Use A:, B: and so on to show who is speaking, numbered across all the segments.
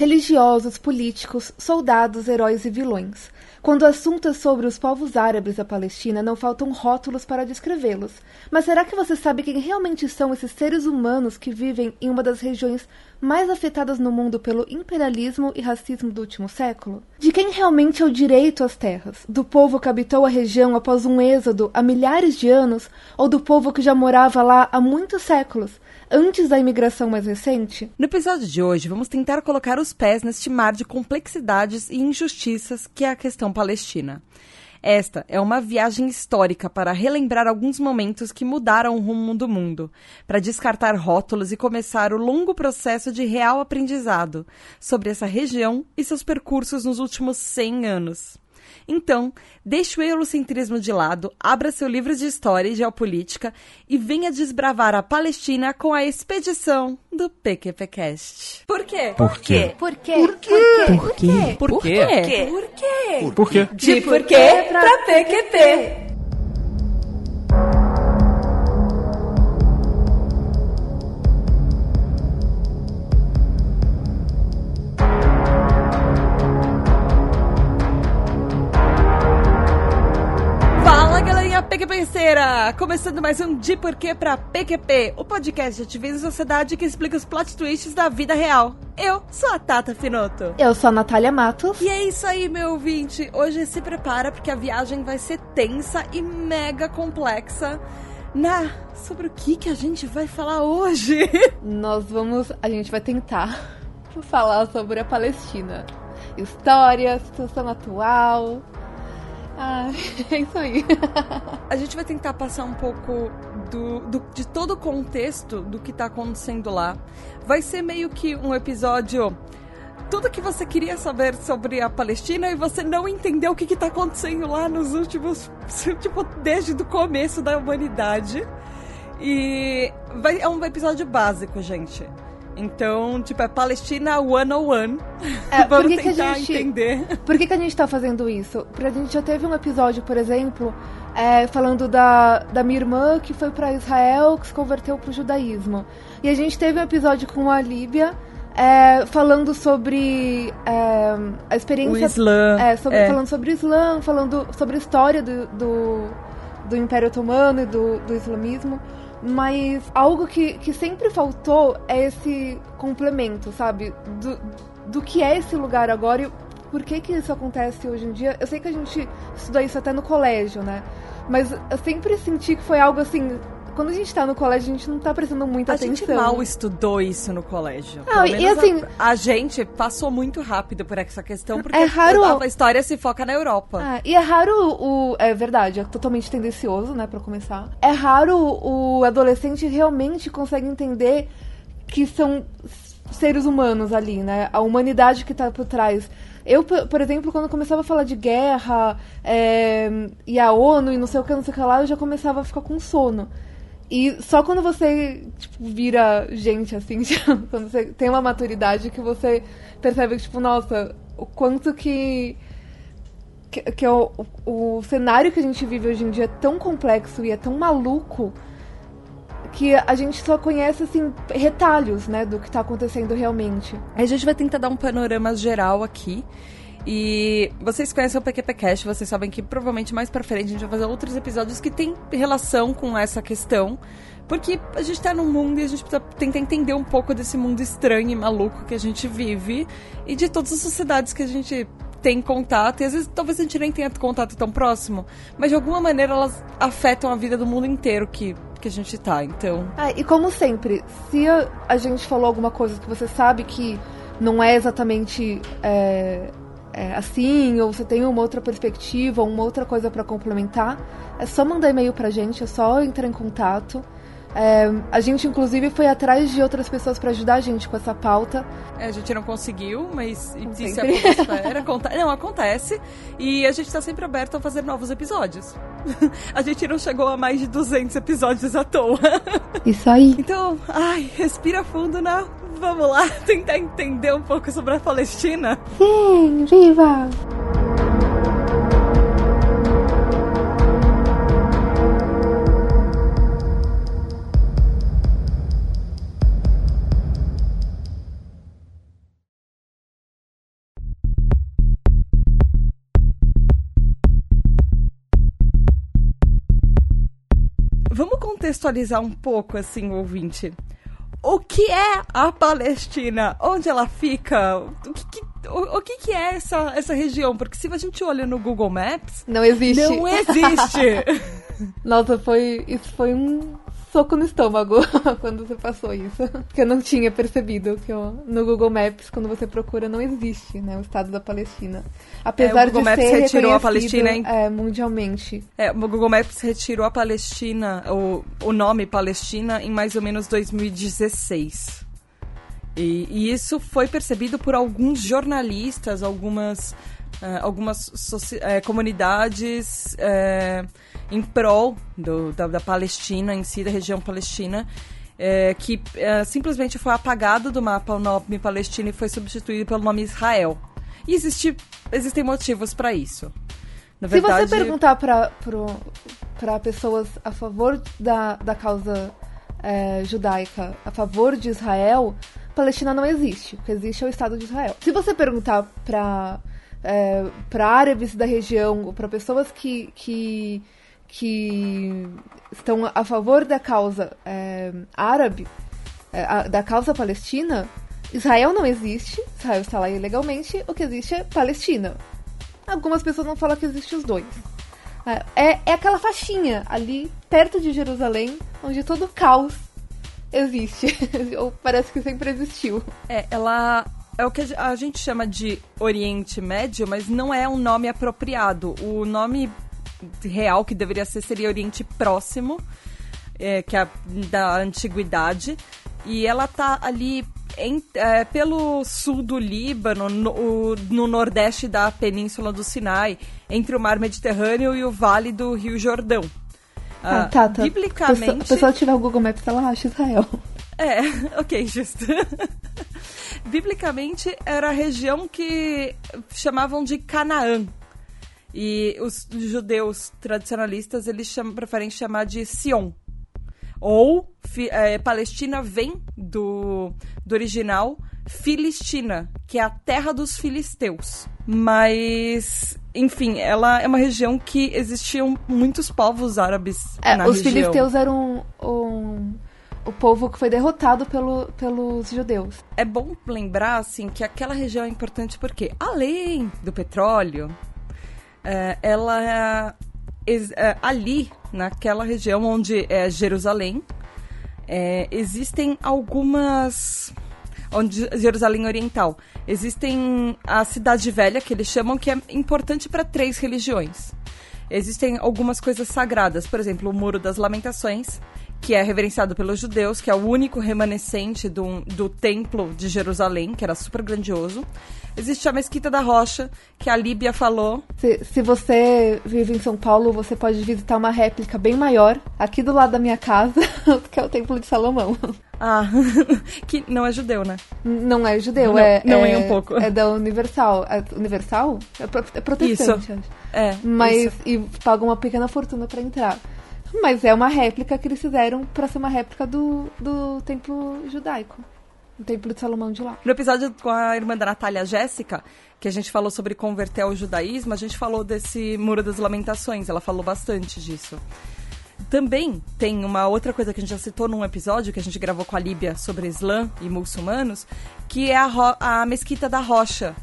A: religiosos, políticos, soldados, heróis e vilões. Quando o assunto é sobre os povos árabes da Palestina, não faltam rótulos para descrevê-los. Mas será que você sabe quem realmente são esses seres humanos que vivem em uma das regiões mais afetadas no mundo pelo imperialismo e racismo do último século? De quem realmente é o direito às terras? Do povo que habitou a região após um êxodo há milhares de anos ou do povo que já morava lá há muitos séculos? Antes da imigração mais recente?
B: No episódio de hoje, vamos tentar colocar os pés neste mar de complexidades e injustiças que é a questão palestina. Esta é uma viagem histórica para relembrar alguns momentos que mudaram o rumo do mundo, para descartar rótulos e começar o longo processo de real aprendizado sobre essa região e seus percursos nos últimos 100 anos. Então, deixe o eurocentrismo de lado, abra seu livro de história e geopolítica e venha desbravar a Palestina com a expedição do PQPcast.
C: Por quê?
D: Por quê?
C: Por quê?
A: Por quê?
D: Por quê?
B: Por quê?
C: Por quê?
D: Por quê?
C: De por quê pra PQP.
B: PQPenseira! Começando mais um De Porquê pra PQP, o podcast de ativismo e sociedade que explica os plot twists da vida real. Eu sou a Tata Finoto.
A: Eu sou a Natália Matos.
B: E é isso aí, meu ouvinte. Hoje se prepara porque a viagem vai ser tensa e mega complexa. Na, sobre o que que a gente vai falar hoje?
A: Nós vamos. A gente vai tentar falar sobre a Palestina. História, situação atual. Ah, é isso aí.
B: A gente vai tentar passar um pouco do, do- de todo o contexto do que tá acontecendo lá. Vai ser meio que um episódio. Tudo que você queria saber sobre a Palestina e você não entendeu o que, que tá acontecendo lá nos últimos. Tipo, desde o começo da humanidade. E vai, é um episódio básico, gente. Então, tipo, é Palestina 101.
A: É, por
B: Vamos
A: que que a
B: tentar
A: gente-
B: entender.
A: Por que, que a gente tá fazendo isso? Porque a gente já teve um episódio, por exemplo, é, falando da, da minha irmã que foi pra Israel, que se converteu pro judaísmo. E a gente teve um episódio com a Líbia. é, falando sobre é, a experiência.
B: O Islã,
A: É, sobre-
B: é.
A: falando sobre o Islã, falando sobre a história do, do, do Império Otomano e do, do islamismo. Mas algo que, que sempre faltou é esse complemento, sabe? Do, do que é esse lugar agora e por que que isso acontece hoje em dia. Eu sei que a gente estudou isso até no colégio, né? Mas eu sempre senti que foi algo assim. Quando a gente tá no colégio, a gente não tá prestando muita
B: A
A: atenção.
B: gente mal estudou isso no colégio. Pelo
A: e assim-
B: a, a gente passou muito rápido por essa questão, porque
A: É raro-
B: a história se foca na Europa.
A: Ah, e é raro o. É verdade, é totalmente tendencioso, né, pra começar. É raro o adolescente realmente consegue entender que são seres humanos ali, né? A humanidade que tá por trás. Eu, por por exemplo, quando começava a falar de guerra é, e a ONU e não sei o que, não sei o que lá, eu já começava a ficar com sono. E só quando você tipo, vira gente, assim, quando você tem uma maturidade que você percebe que, tipo, nossa, o quanto que que, que é o, o, cenário que a gente vive hoje em dia é tão complexo e é tão maluco que a gente só conhece assim retalhos, né, do que tá acontecendo realmente.
B: A gente vai tentar dar um panorama geral aqui. E vocês conhecem o PQPcast, vocês sabem que provavelmente mais pra frente a gente vai fazer outros episódios que tem relação com essa questão. Porque a gente tá num mundo e a gente precisa tentar entender um pouco desse mundo estranho e maluco que a gente vive e de todas as sociedades que a gente tem contato. E às vezes talvez a gente nem tenha contato tão próximo, mas de alguma maneira elas afetam a vida do mundo inteiro que, que a gente tá. Então,
A: Ah, e como sempre, se a, a gente falou alguma coisa que você sabe que não é exatamente é, é, assim, ou você tem uma outra perspectiva, uma outra coisa pra complementar, é só mandar e-mail pra gente, é só entrar em contato. É, a gente, inclusive, foi atrás de outras pessoas pra ajudar a gente com essa pauta.
B: É, a gente não conseguiu, mas isso é
A: sempre.
B: podosfera, aconte- Não, acontece. E a gente tá sempre aberto a fazer novos episódios. a gente não chegou a mais de 200 episódios à toa.
A: Isso aí.
B: Então, ai, respira fundo, né? Vamos lá tentar entender um pouco sobre a Palestina?
A: Sim, viva!
B: Vamos contextualizar um pouco, assim, o ouvinte. O que é a Palestina? Onde ela fica? O que, que o, o, que, que é essa, essa região? Porque se a gente olha no Google Maps.
A: Não existe.
B: Não existe!
A: Nossa, foi, isso foi um soco no estômago quando você passou isso. Que eu não tinha percebido que eu, no Google Maps, quando você procura, não existe né, o Estado da Palestina. Apesar é, o Google
B: de
A: Maps
B: ser retirou a Palestina
A: é, mundialmente.
B: É, o Google Maps retirou a Palestina, o, o nome Palestina, em mais ou menos 2016. E, e isso foi percebido por alguns jornalistas, algumas, uh, algumas uh, comunidades uh, em prol do, da, da, Palestina em si, da região palestina, que simplesmente foi apagado do mapa o nome Palestina e foi substituído pelo nome Israel. E existe, existem motivos para isso.
A: Na verdade... Se você perguntar para pessoas a favor da, da causa é, judaica, a favor de Israel, Palestina não existe. O que existe é o Estado de Israel. Se você perguntar para é, para árabes da região, para pessoas que, que, que estão a favor da causa é, árabe, é, a, da causa palestina, Israel não existe, Israel está lá ilegalmente, o que existe é Palestina. Algumas pessoas não falam que existe os dois. É, é aquela faixinha ali perto de Jerusalém, onde todo caos existe. Ou parece que sempre existiu.
B: É, ela é o que a gente chama de Oriente Médio, mas não é um nome apropriado. O nome real que deveria ser seria Oriente Próximo, é, que é da antiguidade. E ela tá ali em, é, pelo sul do Líbano, no, no, nordeste da Península do Sinai, entre o Mar Mediterrâneo e o Vale do Rio Jordão.
A: Ah, ah, tá, tá. Biblicamente. A pessoa tiver o Google Maps, ela acha Israel.
B: É, ok, justo. Biblicamente era a região que chamavam de Canaã. E os judeus tradicionalistas eles chamam, preferem chamar de Sion. Ou é, Palestina vem do, do original Filistina, que é a terra dos filisteus. Mas, enfim, ela é uma região que existiam muitos povos árabes é, na
A: os
B: região.
A: filisteus eram um, um, o povo que foi derrotado pelo, pelos judeus.
B: É bom lembrar, assim, que aquela região é importante porque, além do petróleo, é, ela é, ali, naquela região onde é Jerusalém, é, existem algumas onde Jerusalém Oriental. Existem a Cidade Velha, que eles chamam, que é importante para três religiões. Existem algumas coisas sagradas, por exemplo, o Muro das Lamentações, que é reverenciado pelos judeus, que é o único remanescente do, do templo de Jerusalém, que era super grandioso. Existe a Mesquita da Rocha, que a Líbia falou.
A: Se, se você vive em São Paulo, você pode visitar uma réplica bem maior, aqui do lado da minha casa, que é o Templo de Salomão.
B: Ah, que não é judeu, né?
A: Não é judeu,
B: não,
A: é.
B: Não
A: é,
B: é um pouco.
A: É da Universal. É Universal? É, é protestante,
B: isso.
A: acho.
B: É.
A: Mas.
B: Isso.
A: E paga uma pequena fortuna para entrar. Mas é uma réplica que eles fizeram para ser uma réplica do, do templo judaico. O templo de Salomão de lá.
B: No episódio com a irmã da Natália Jéssica, que a gente falou sobre converter ao judaísmo, a gente falou desse Muro das Lamentações. Ela falou bastante disso. Também tem uma outra coisa que a gente já citou num episódio que a gente gravou com a Líbia sobre Islã e muçulmanos, que é a, a Mesquita da Rocha,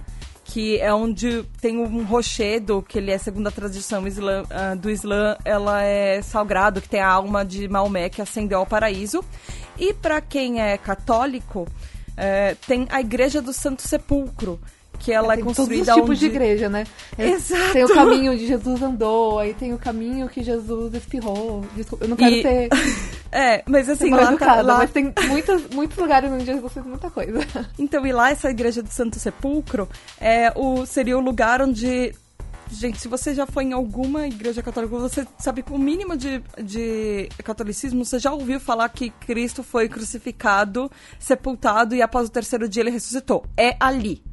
B: que é onde tem um rochedo, que ele é segundo a tradição islã, uh, do Islã, ela é sagrado, que tem a alma de Maomé que ascendeu ao paraíso. E para quem é católico, uh, tem a Igreja do Santo Sepulcro, que ela é, é construída
A: todos os tipos
B: onde...
A: de igreja, né?
B: É, Exato.
A: Tem o caminho onde Jesus andou, aí tem o caminho que Jesus espirrou. Desculpa, eu não quero
B: e...
A: ser...
B: é, mas assim, lá, tá-
A: educada,
B: lá...
A: Mas tem muitos, muitos lugares onde Jesus fez muita coisa.
B: Então, e lá essa igreja do Santo Sepulcro é o, seria o lugar onde Gente, se você já foi em alguma igreja católica, você sabe que o mínimo de, de catolicismo, você já ouviu falar que Cristo foi crucificado, sepultado e após o terceiro dia ele ressuscitou. É ali.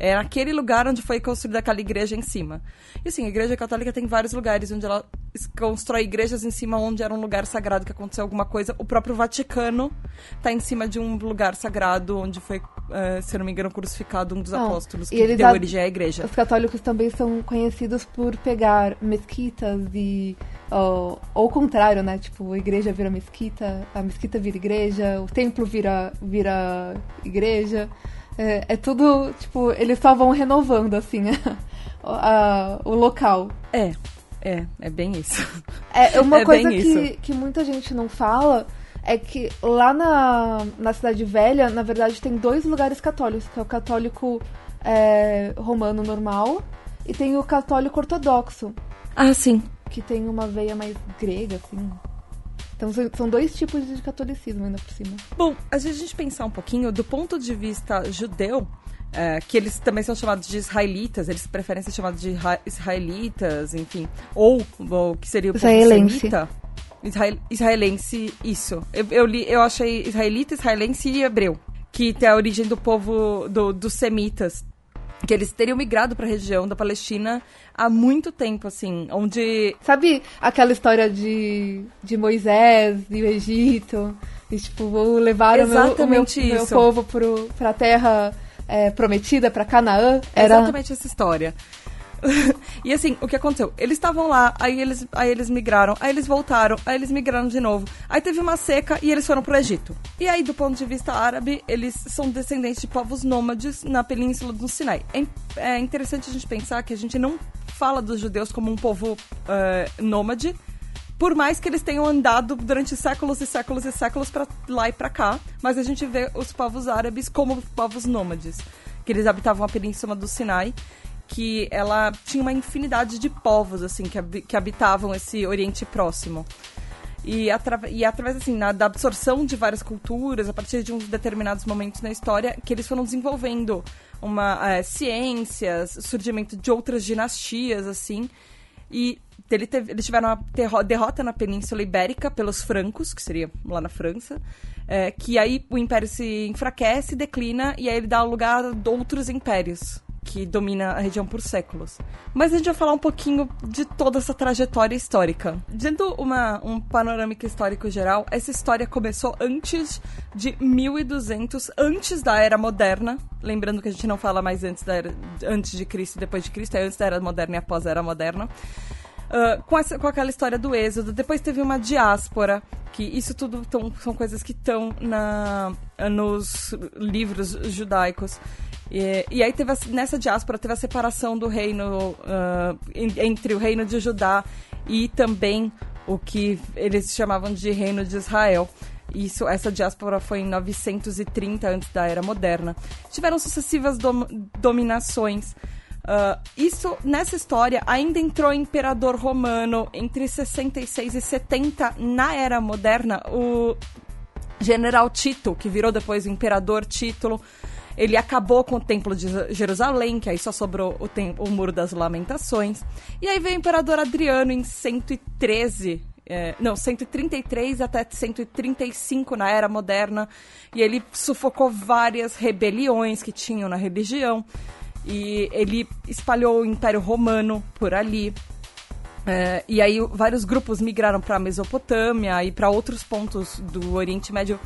B: É aquele lugar onde foi construída aquela igreja em cima. E assim, a igreja católica tem vários lugares onde ela constrói igrejas em cima onde era um lugar sagrado que aconteceu alguma coisa. O próprio Vaticano tá em cima de um lugar sagrado onde foi, uh, se não me engano, crucificado um dos apóstolos que deu a... origem à igreja.
A: Os católicos também são conhecidos por pegar mesquitas e ou, ou o contrário, né? Tipo, a igreja vira mesquita, a mesquita vira igreja, o templo vira, vira igreja. É, é tudo, tipo, eles só vão renovando, assim, a, a, o local.
B: É, é, é bem isso.
A: É uma é coisa que, que muita gente não fala é que lá na, na Cidade Velha, na verdade, tem dois lugares católicos, que é o católico é, romano normal e tem o católico ortodoxo.
B: Ah, sim.
A: Que tem uma veia mais grega, assim. Então são dois tipos de catolicismo ainda por cima.
B: Bom, a gente pensar um pouquinho do ponto de vista judeu, é, que eles também são chamados de israelitas, eles preferem ser chamados de israelitas, enfim. Ou, o que seria o
A: israelense.
B: semita. Israel, israelense, isso. Eu, eu, li, eu achei israelita, israelense e hebreu. Que tem a origem do povo do, dos semitas que eles teriam migrado para a região da Palestina há muito tempo, assim, onde...
A: Sabe aquela história de, de Moisés e o Egito? E, tipo, levaram Exatamente o meu, o meu, meu povo para a terra é, prometida, para Canaã?
B: Era... Exatamente essa história. e assim, o que aconteceu? Eles estavam lá, aí eles, aí eles migraram, aí eles voltaram, aí eles migraram de novo. Aí teve uma seca e eles foram pro Egito. E aí, do ponto de vista árabe, eles são descendentes de povos nômades na península do Sinai. É, é interessante a gente pensar que a gente não fala dos judeus como um povo uh, nômade, por mais que eles tenham andado durante séculos e séculos e séculos para lá e para cá, mas a gente vê os povos árabes como povos nômades, que eles habitavam a península do Sinai que ela tinha uma infinidade de povos, assim, que, que habitavam esse Oriente Próximo. E, atra e através, assim, na, da absorção de várias culturas, a partir de uns determinados momentos na história, que eles foram desenvolvendo uma é, ciências, surgimento de outras dinastias, assim, e ele teve, eles tiveram uma derrota na Península Ibérica pelos francos, que seria lá na França, é, que aí o império se enfraquece, declina, e aí ele dá lugar a outros impérios que domina a região por séculos. Mas a gente vai falar um pouquinho de toda essa trajetória histórica. Dando uma, um panorâmico histórico geral, essa história começou antes de 1200, antes da Era Moderna. Lembrando que a gente não fala mais antes, da era, antes de Cristo e depois de Cristo, é antes da Era Moderna e após a Era Moderna. Uh, com, essa, com aquela história do êxodo. Depois teve uma diáspora, que isso tudo tão, são coisas que estão nos livros judaicos. E, e aí teve a, nessa diáspora teve a separação do reino uh, entre o reino de Judá e também o que eles chamavam de reino de Israel. Isso, essa diáspora foi em 930 antes da era moderna. Tiveram sucessivas dom, dominações. Uh, isso, nessa história, ainda entrou imperador romano entre 66 e 70 na era moderna. O general Tito, que virou depois o imperador Título, ele acabou com o Templo de Jerusalém, que aí só sobrou o, o Muro das Lamentações. E aí veio o Imperador Adriano em 113 é, não, 133 até 135 na Era Moderna, e ele sufocou várias rebeliões que tinham na religião, e ele espalhou o Império Romano por ali. É, e aí vários grupos migraram para a Mesopotâmia e para outros pontos do Oriente Médio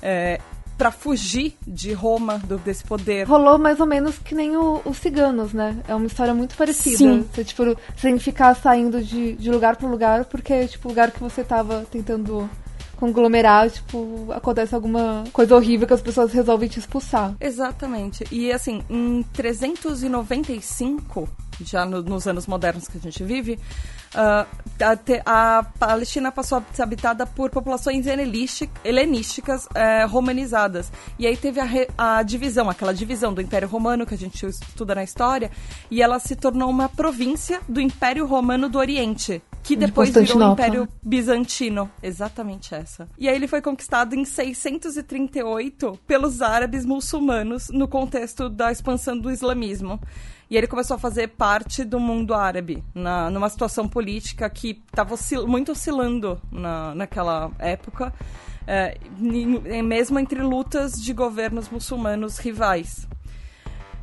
B: é, para fugir de Roma, do, desse poder.
A: Rolou mais ou menos que nem o, os ciganos, né? É uma história muito parecida. Sim. Você, tipo, sem ficar saindo de, de lugar para lugar, porque, tipo, o lugar que você tava tentando conglomerar, tipo, acontece alguma coisa horrível que as pessoas resolvem te expulsar.
B: Exatamente. E assim, em 395, já no, nos anos modernos que a gente vive, Uh, a, a, Palestina passou a ser habitada por populações helenísticas uh, romanizadas. E aí teve a, re, a, divisão, aquela divisão do Império Romano que a gente estuda na história, e ela se tornou uma província do Império Romano do Oriente. Que depois de virou o Império Bizantino. Exatamente essa. E aí ele foi conquistado em 638 pelos árabes muçulmanos no contexto da expansão do islamismo. E ele começou a fazer parte do mundo árabe, na, numa situação política que estava oscil muito oscilando na, naquela época, é, mesmo entre lutas de governos muçulmanos rivais.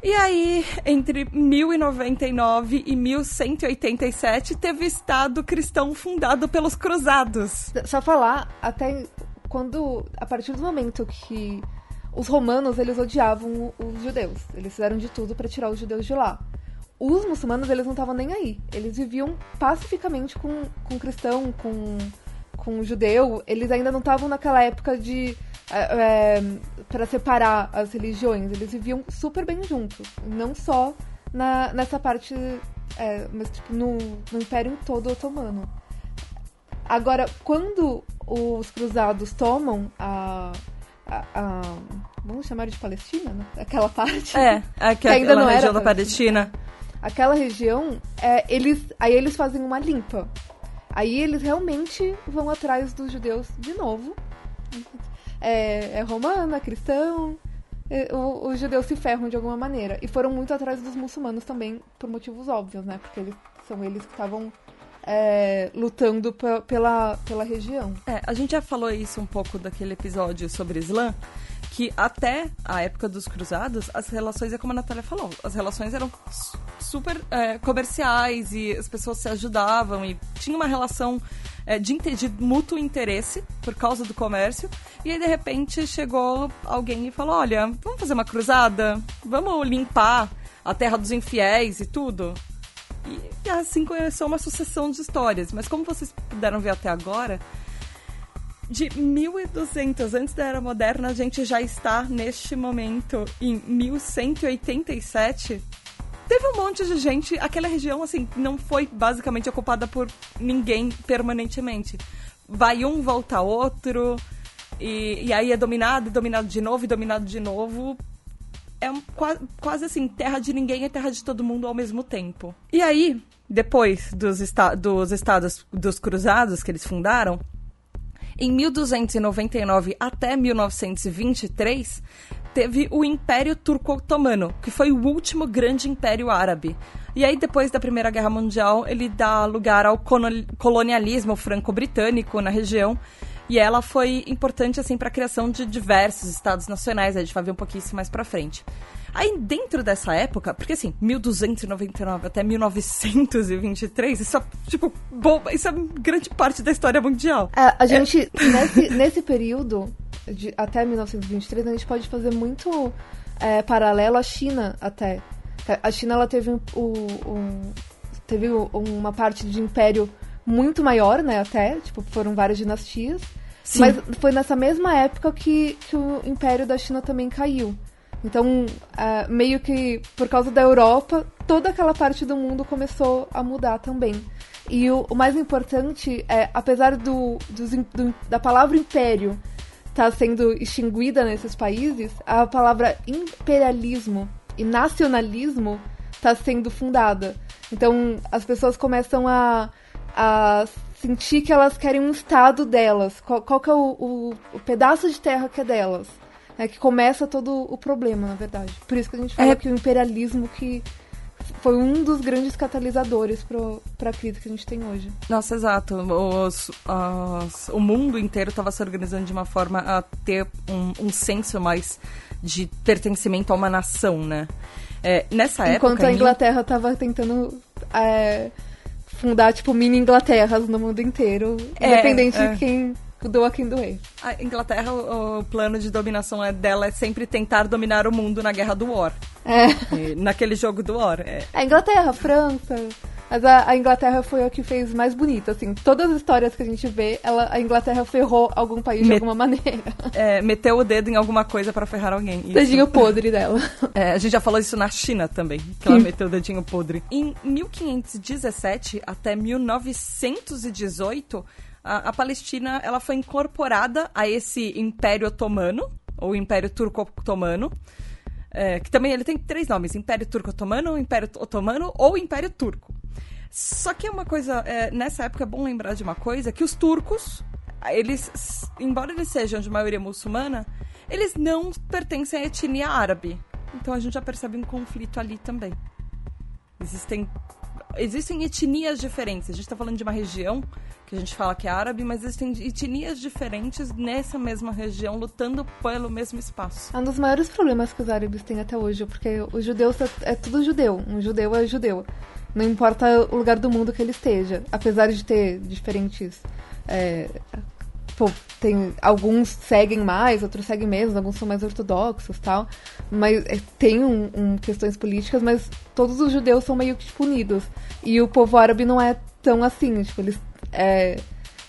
B: E aí, entre 1099 e 1187, teve Estado cristão fundado pelos cruzados.
A: Só falar, até quando, a partir do momento que os romanos, eles odiavam os judeus. Eles fizeram de tudo para tirar os judeus de lá. Os muçulmanos, eles não estavam nem aí. Eles viviam pacificamente com, com cristão, com, com judeu. Eles ainda não estavam naquela época de é, é, para separar as religiões. Eles viviam super bem juntos. Não só na, nessa parte, é, mas tipo, no, no Império todo otomano. Agora, quando os cruzados tomam a, a, a, vamos chamar de Palestina, né? aquela parte.
B: É, aquela ainda não região era da Palestina.
A: Aquela região, é, eles, aí eles fazem uma limpa. Aí eles realmente vão atrás dos judeus de novo é, é romana, cristão. É, os judeus se ferram de alguma maneira. E foram muito atrás dos muçulmanos também, por motivos óbvios, né? Porque eles, são eles que estavam é, lutando pela, pela região.
B: É, a gente já falou isso um pouco daquele episódio sobre Islã, que até a época dos cruzados, as relações, é como a Natália falou, as relações eram super é, comerciais e as pessoas se ajudavam e tinha uma relação é, de, de mútuo interesse por causa do comércio. E aí, de repente, chegou alguém e falou: Olha, vamos fazer uma cruzada? Vamos limpar a terra dos infiéis e tudo? E assim começou uma sucessão de histórias. Mas como vocês puderam ver até agora, de 1200 antes da Era Moderna, a gente já está neste momento em 1187 Teve um monte de gente, aquela região, assim, não foi basicamente ocupada por ninguém permanentemente. Vai um, volta outro, e, e aí é dominado, dominado de novo, e dominado de novo. É um, quase, quase assim, terra de ninguém é terra de todo mundo ao mesmo tempo. E aí, depois dos, esta dos estados dos cruzados que eles fundaram, em 1299 até 1923, teve o Império Turco-Otomano, que foi o último grande império árabe. E aí, depois da Primeira Guerra Mundial, ele dá lugar ao colonialismo franco-britânico na região. E ela foi importante, assim, para a criação de diversos estados nacionais. A gente vai ver um pouquinho isso mais para frente. Aí, dentro dessa época, porque assim, 1299 até 1923, isso é, tipo, bom, isso é grande parte da história mundial.
A: É, a gente, é. nesse, nesse período, de, até 1923, a gente pode fazer muito é, paralelo à China até. A China ela teve, um, um, teve uma parte de império muito maior, né, até, tipo, foram várias dinastias. Sim. Mas foi nessa mesma época que, que o império da China também caiu. Então, uh, meio que por causa da Europa, toda aquela parte do mundo começou a mudar também. E o, o mais importante é, apesar do, do, do da palavra império está sendo extinguida nesses países, a palavra imperialismo e nacionalismo está sendo fundada. Então as pessoas começam a, a sentir que elas querem um estado delas. Qual, qual que é o, o, o pedaço de terra que é delas? É que começa todo o problema, na verdade. Por isso que a gente fala é... que o imperialismo que foi um dos grandes catalisadores para a crise que a gente tem hoje.
B: Nossa, exato. Os, os, o mundo inteiro estava se organizando de uma forma a ter um, um senso mais de pertencimento a uma nação, né? É, nessa
A: Enquanto
B: época...
A: Enquanto a Inglaterra estava tentando... É, fundar, tipo, mini Inglaterras no mundo inteiro, é, independente é. de quem doa quem doer.
B: A Inglaterra, o, o, plano de dominação é dela é sempre tentar dominar o mundo na guerra do War.
A: É.
B: E, naquele jogo do War. É.
A: A Inglaterra, a França. Mas a, a, Inglaterra foi a que fez mais bonito, assim. Todas as histórias que a gente vê, ela, a Inglaterra ferrou algum país Met, de alguma maneira.
B: É, meteu o dedo em alguma coisa para ferrar alguém. Isso.
A: Dedinho podre dela.
B: É, a gente já falou isso na China também, que ela meteu o dedinho podre. Em 1517 até 1918, a, a Palestina ela foi incorporada a esse Império Otomano, ou Império Turco-Otomano, é, que também ele tem três nomes: Império Turco-Otomano, Império Otomano ou Império Turco. Só que é uma coisa, é, nessa época é bom lembrar de uma coisa, que os turcos, eles, embora eles sejam de maioria muçulmana, eles não pertencem à etnia árabe. Então a gente já percebe um conflito ali também. Existem existem etnias diferentes. A gente está falando de uma região que a gente fala que é árabe, mas existem etnias diferentes nessa mesma região lutando pelo mesmo espaço.
A: É um dos maiores problemas que os árabes têm até hoje, porque os judeus é, é tudo judeu. Um judeu é judeu. Não importa o lugar do mundo que ele esteja, apesar de ter diferentes. É, tem alguns seguem mais, outros seguem menos, alguns são mais ortodoxos tal. Mas é, tem um, um, questões políticas, mas todos os judeus são meio que tipo, unidos. E o povo árabe não é tão assim, tipo, eles é,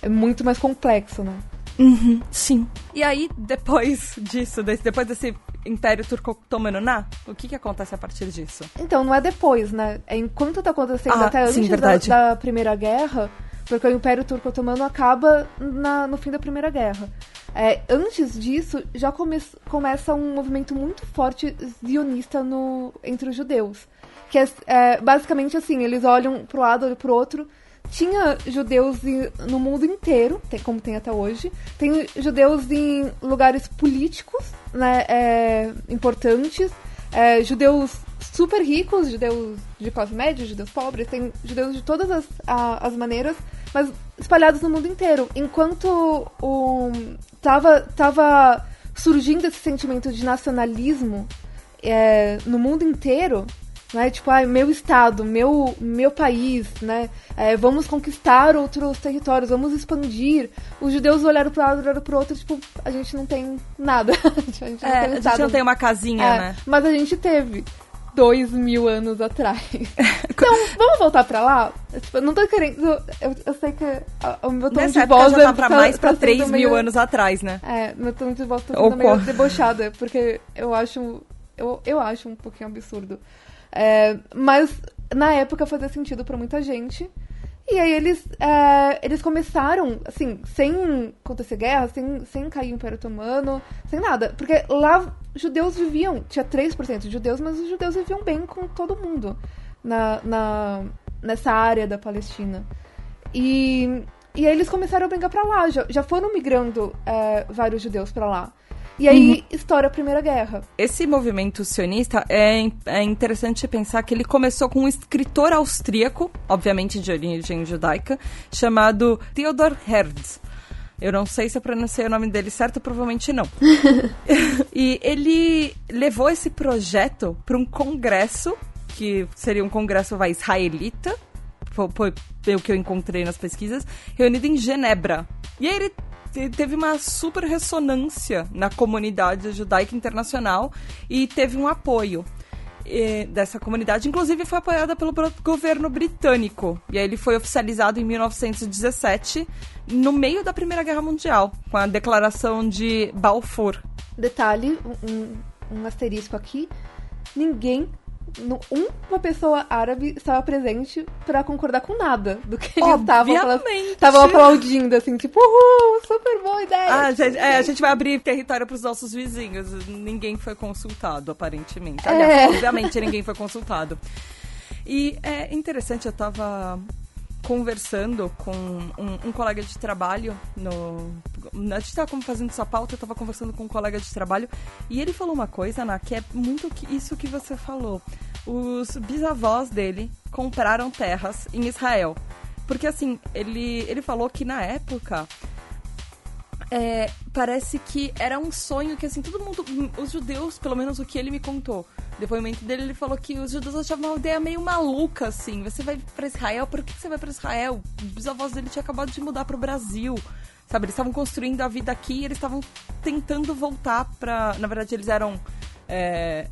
A: é muito mais complexo, né?
B: Uhum, sim. E aí, depois disso, desse, depois desse Império Turco-Otomano, o que, que acontece a partir disso?
A: Então, não é depois, né? É enquanto tá acontecendo, ah, até sim, antes da, da, Primeira Guerra, porque o Império Turco-Otomano acaba na, no fim da Primeira Guerra. É, antes disso, já come, começa um movimento muito forte zionista no, entre os judeus. Que é, é basicamente assim, eles olham pro lado, olham pro outro, tinha judeus no mundo inteiro, como tem até hoje. Tem judeus em lugares políticos né, é, importantes, é, judeus super ricos, judeus de classe média, judeus pobres, tem judeus de todas as, a, as maneiras, mas espalhados no mundo inteiro. Enquanto o, tava, tava surgindo esse sentimento de nacionalismo é, no mundo inteiro, né? Tipo, ah, meu estado, meu, meu país, né? É, vamos conquistar outros territórios, vamos expandir. Os judeus olharam para lado, olharam para o outro, tipo, a gente não tem nada.
B: a gente, não, é, tem, a gente não tem uma casinha, é, né?
A: Mas a gente teve dois mil anos atrás. então, vamos voltar pra lá? Tipo, não tô querendo. Eu, eu sei que o meu tom
B: Nessa
A: de voz.
B: já tá pra tá, mais pra tá 3 mil meio, anos atrás, né?
A: É, meu tom de voz tá sendo meio debochada, porque eu acho. Eu, eu acho um pouquinho absurdo. É, mas na época fazia sentido para muita gente. E aí eles, é, eles começaram, assim, sem acontecer guerra, sem, sem cair o Império Otomano, sem nada. Porque lá judeus viviam, tinha 3% de judeus, mas os judeus viviam bem com todo mundo na, na, nessa área da Palestina. E, e aí eles começaram a brigar para lá, já, já foram migrando é, vários judeus para lá. E aí uhum. estoura a Primeira Guerra.
B: Esse movimento sionista é, é interessante pensar que ele começou com um escritor austríaco, obviamente de origem judaica, chamado Theodor Herz. Eu não sei se eu pronunciei o nome dele certo, provavelmente não. e ele levou esse projeto para um congresso, que seria um congresso vai, israelita, foi, foi o que eu encontrei nas pesquisas, reunido em Genebra. E aí ele teve uma super ressonância na comunidade judaica internacional e teve um apoio dessa comunidade, inclusive foi apoiada pelo governo britânico. E aí ele foi oficializado em 1917, no meio da Primeira Guerra Mundial, com a declaração de Balfour.
A: Detalhe, um, um asterisco aqui, ninguém uma pessoa árabe estava presente para concordar com nada do que eles estavam aplaudindo, assim, tipo, uhul, super boa ideia.
B: Ah, gente, é, a gente vai abrir território para os nossos vizinhos. Ninguém foi consultado, aparentemente. Aliás, é. obviamente ninguém foi consultado. E é interessante, eu estava conversando com um, um, colega de trabalho no. A gente estava fazendo essa pauta, eu estava conversando com um colega de trabalho e ele falou uma coisa, Ana, que é muito isso que você falou. Os bisavós dele compraram terras em Israel. Porque assim, ele, ele falou que na época é, parece que era um sonho que, assim, todo mundo. Os judeus, pelo menos o que ele me contou, depoimento dele, ele falou que os judeus achavam uma ideia meio maluca, assim. Você vai para Israel, por que você vai para Israel? Os bisavós dele tinham acabado de mudar para o Brasil. Sabe, eles estavam construindo a vida aqui e eles estavam tentando voltar para. Na verdade, eles eram. É,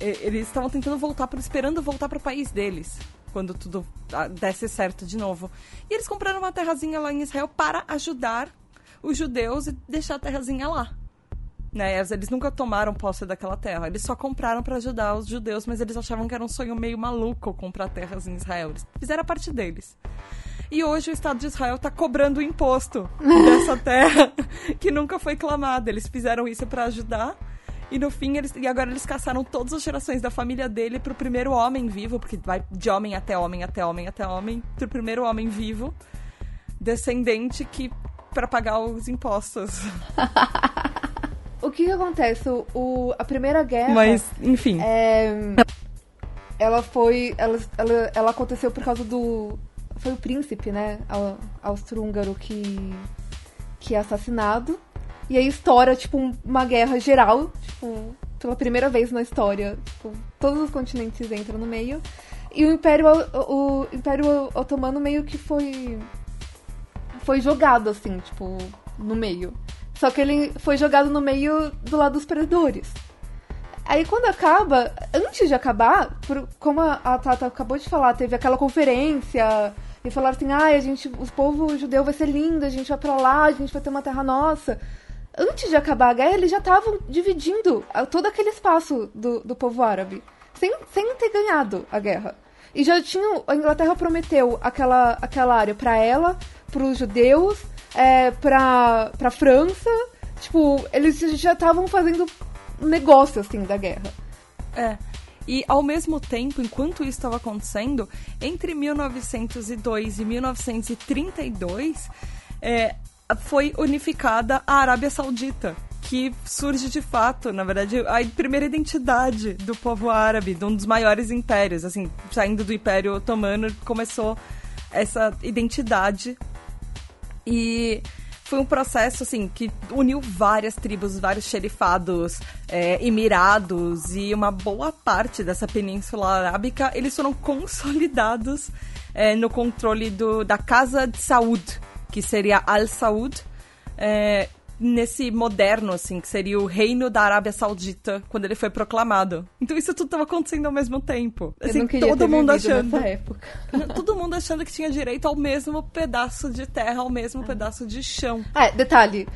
B: eles estavam tentando voltar, pra, esperando voltar para o país deles quando tudo ah, desse certo de novo. E eles compraram uma terrazinha lá em Israel para ajudar os judeus e deixar a terrazinha lá. Né? Eles nunca tomaram posse daquela terra. Eles só compraram para ajudar os judeus, mas eles achavam que era um sonho meio maluco comprar terras em Israel. Eles fizeram a parte deles. E hoje o Estado de Israel está cobrando o imposto dessa terra que nunca foi clamada. Eles fizeram isso para ajudar. E no fim, eles, e agora eles caçaram todas as gerações da família dele pro primeiro homem vivo, porque vai de homem até homem, até homem, até homem, pro primeiro homem vivo, descendente que para pagar os impostos.
A: o que, que acontece? O, a Primeira Guerra.
B: Mas, enfim.
A: É, ela foi. Ela, ela, ela aconteceu por causa do. Foi o príncipe, né? au- Austro-húngaro que. que é assassinado. E aí estoura, tipo, uma guerra geral, tipo, pela primeira vez na história. Tipo, todos os continentes entram no meio. E o Império, o, o Império Otomano meio que foi. Foi jogado, assim, tipo, no meio. Só que ele foi jogado no meio do lado dos perdedores. Aí quando acaba, antes de acabar, por- como a, a Tata acabou de falar, teve aquela conferência e falaram assim, ai, a gente, o povo judeu vai ser lindo, a gente vai pra lá, a gente vai ter uma terra nossa. Antes de acabar a guerra, eles já estavam dividindo a- todo aquele espaço do, do povo árabe, sem, sem ter ganhado a guerra. E já tinham, a Inglaterra prometeu aquela, aquela área pra ela, pros judeus, é, pra, pra França. Tipo, eles já estavam fazendo negócio, assim, da guerra.
B: É. E ao mesmo tempo, enquanto isso estava acontecendo, entre 1902 e 1932, é, foi unificada a Arábia Saudita, que surge de fato, na verdade, a primeira identidade do povo árabe, de um dos maiores impérios, assim, saindo do Império Otomano, começou essa identidade e foi um processo, assim, que uniu várias tribos, vários xerifados, é, emirados e uma boa parte dessa península arábica, eles foram consolidados é, no controle do, da Casa de Saud, que seria Al Saud, é, nesse moderno, assim, que seria o reino da Arábia Saudita, quando ele foi proclamado. Então isso tudo estava acontecendo ao mesmo tempo.
A: Eu
B: Assim, todo mundo achando. Todo mundo achando que tinha direito ao mesmo pedaço de terra, ao
A: Ah.
B: mesmo pedaço de chão.
A: É, detalhe.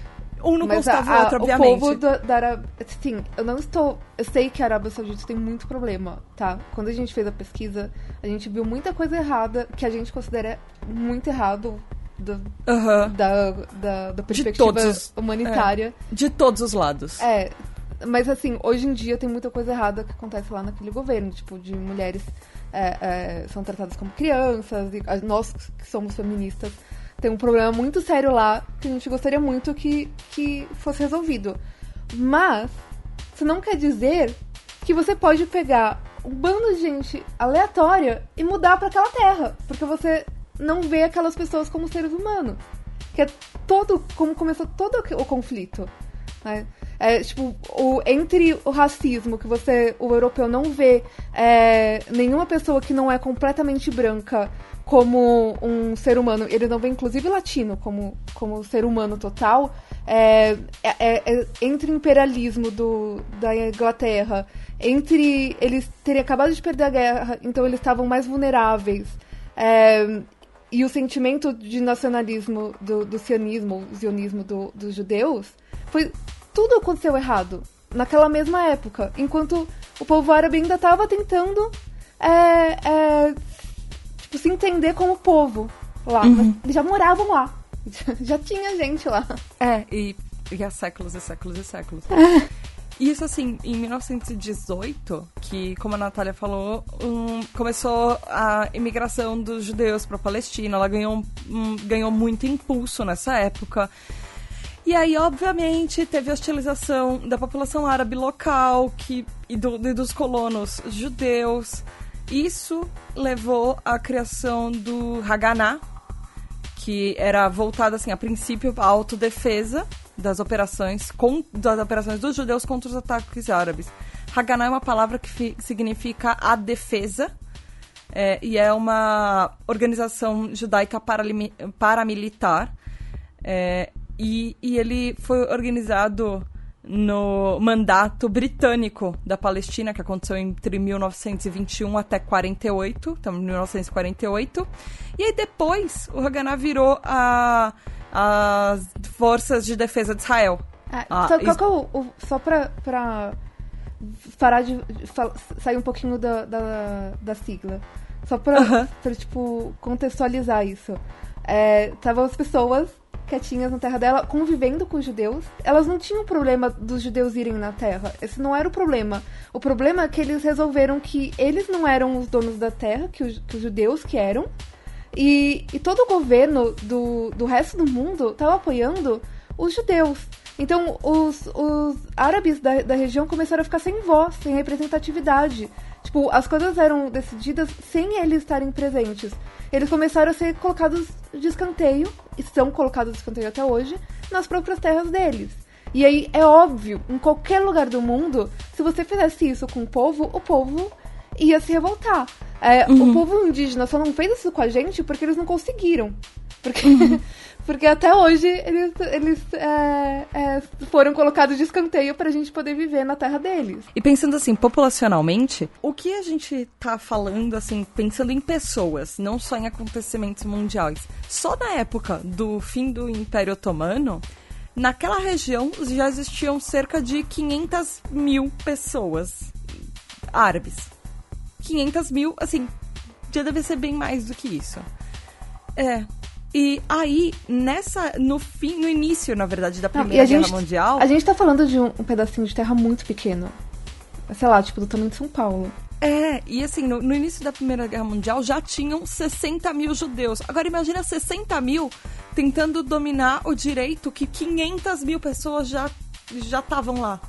B: Um não
A: mas
B: gostava
A: a-
B: do outro, obviamente.
A: O povo da, da Arábia... Sim, eu não estou... Eu sei que a Arábia Saudita tem muito problema, tá? Quando a gente fez a pesquisa, a gente viu muita coisa errada que a gente considera muito errado do-
B: Aham.
A: da, da, da perspectiva
B: todos os-
A: humanitária.
B: De todos os lados.
A: É, mas assim, hoje em dia tem muita coisa errada que acontece lá naquele governo, tipo, de mulheres é, é, são tratadas como crianças, e nós que somos feministas tem um problema muito sério lá que a gente gostaria muito que, que fosse resolvido. Mas, isso não quer dizer que você pode pegar um bando de gente aleatória e mudar para aquela terra, porque você não vê aquelas pessoas como seres humanos. Que é todo, como começou todo o conflito. né? É, tipo, o, entre o racismo, que você, o europeu, não vê é, nenhuma pessoa que não é completamente branca como um ser humano, ele não vê inclusive latino como, como ser humano total, é, é- é- é entre o imperialismo do, da Inglaterra, entre eles terem acabado de perder a guerra, então eles estavam mais vulneráveis, é, e o sentimento de nacionalismo do, do sionismo, o zionismo do- dos judeus, foi tudo aconteceu errado naquela mesma época, enquanto o povo árabe ainda estava tentando é, é, tipo, se entender como povo lá. Eles já moravam lá. Já tinha gente lá.
B: É, e, e há séculos e séculos e séculos. Isso, assim, em 1918, que, como a Natália falou, um, começou a imigração dos judeus para a Palestina. Ela ganhou, um- ganhou muito impulso nessa época. E aí, obviamente, teve hostilização da população árabe local que, e, do- e dos colonos judeus. Isso levou à criação do Haganah, que era voltado assim a princípio à autodefesa das operações com, das operações dos judeus contra os ataques árabes. Haganah é uma palavra que fi- significa a defesa é, e é uma organização judaica paramilitar é, e, e ele foi organizado no mandato britânico da Palestina, que aconteceu entre 1921 até 48, então 1948. E aí depois o Haganah virou a, as Forças de Defesa de Israel. Ah,
A: só, qual
B: isso-
A: que é o, só pra, pra parar de, de sair um pouquinho da, da, da sigla. Só pra, pra, tipo, contextualizar isso. É, tava as pessoas quietinhas na terra dela, convivendo com os judeus. Elas não tinham problema dos judeus irem na terra. Esse não era o problema. O problema é que eles resolveram que eles não eram os donos da terra, que os, que os judeus que eram. E, e todo o governo do, do resto do mundo estava apoiando os judeus. Então, os, os árabes da, da região começaram a ficar sem voz, sem representatividade. Tipo, as coisas eram decididas sem eles estarem presentes. Eles começaram a ser colocados de escanteio, e são colocados de escanteio até hoje, nas próprias terras deles. E aí é óbvio, em qualquer lugar do mundo, se você fizesse isso com o povo, o povo ia se revoltar. É,
B: Uhum.
A: O povo indígena só não fez isso com a gente porque eles não conseguiram. Porque, porque até hoje eles, eles é, é, foram colocados de escanteio pra gente poder viver na terra deles.
B: E pensando assim, populacionalmente, o que a gente tá falando, assim, pensando em pessoas, não só em acontecimentos mundiais. Só na época do fim do Império Otomano, naquela região já existiam cerca de 500 mil pessoas árabes. 500 mil, assim, já deve ser bem mais do que isso. É. E aí, nessa, no fim, no início, na verdade, da
A: Não,
B: Primeira Guerra Mundial.
A: A gente tá falando de um, um pedacinho de terra muito pequeno. Sei lá, tipo, do tamanho de São Paulo.
B: É, e assim, no, no início da Primeira Guerra Mundial já tinham 60 mil judeus. Agora imagina 60 mil tentando dominar o direito que 500 mil pessoas já já estavam lá.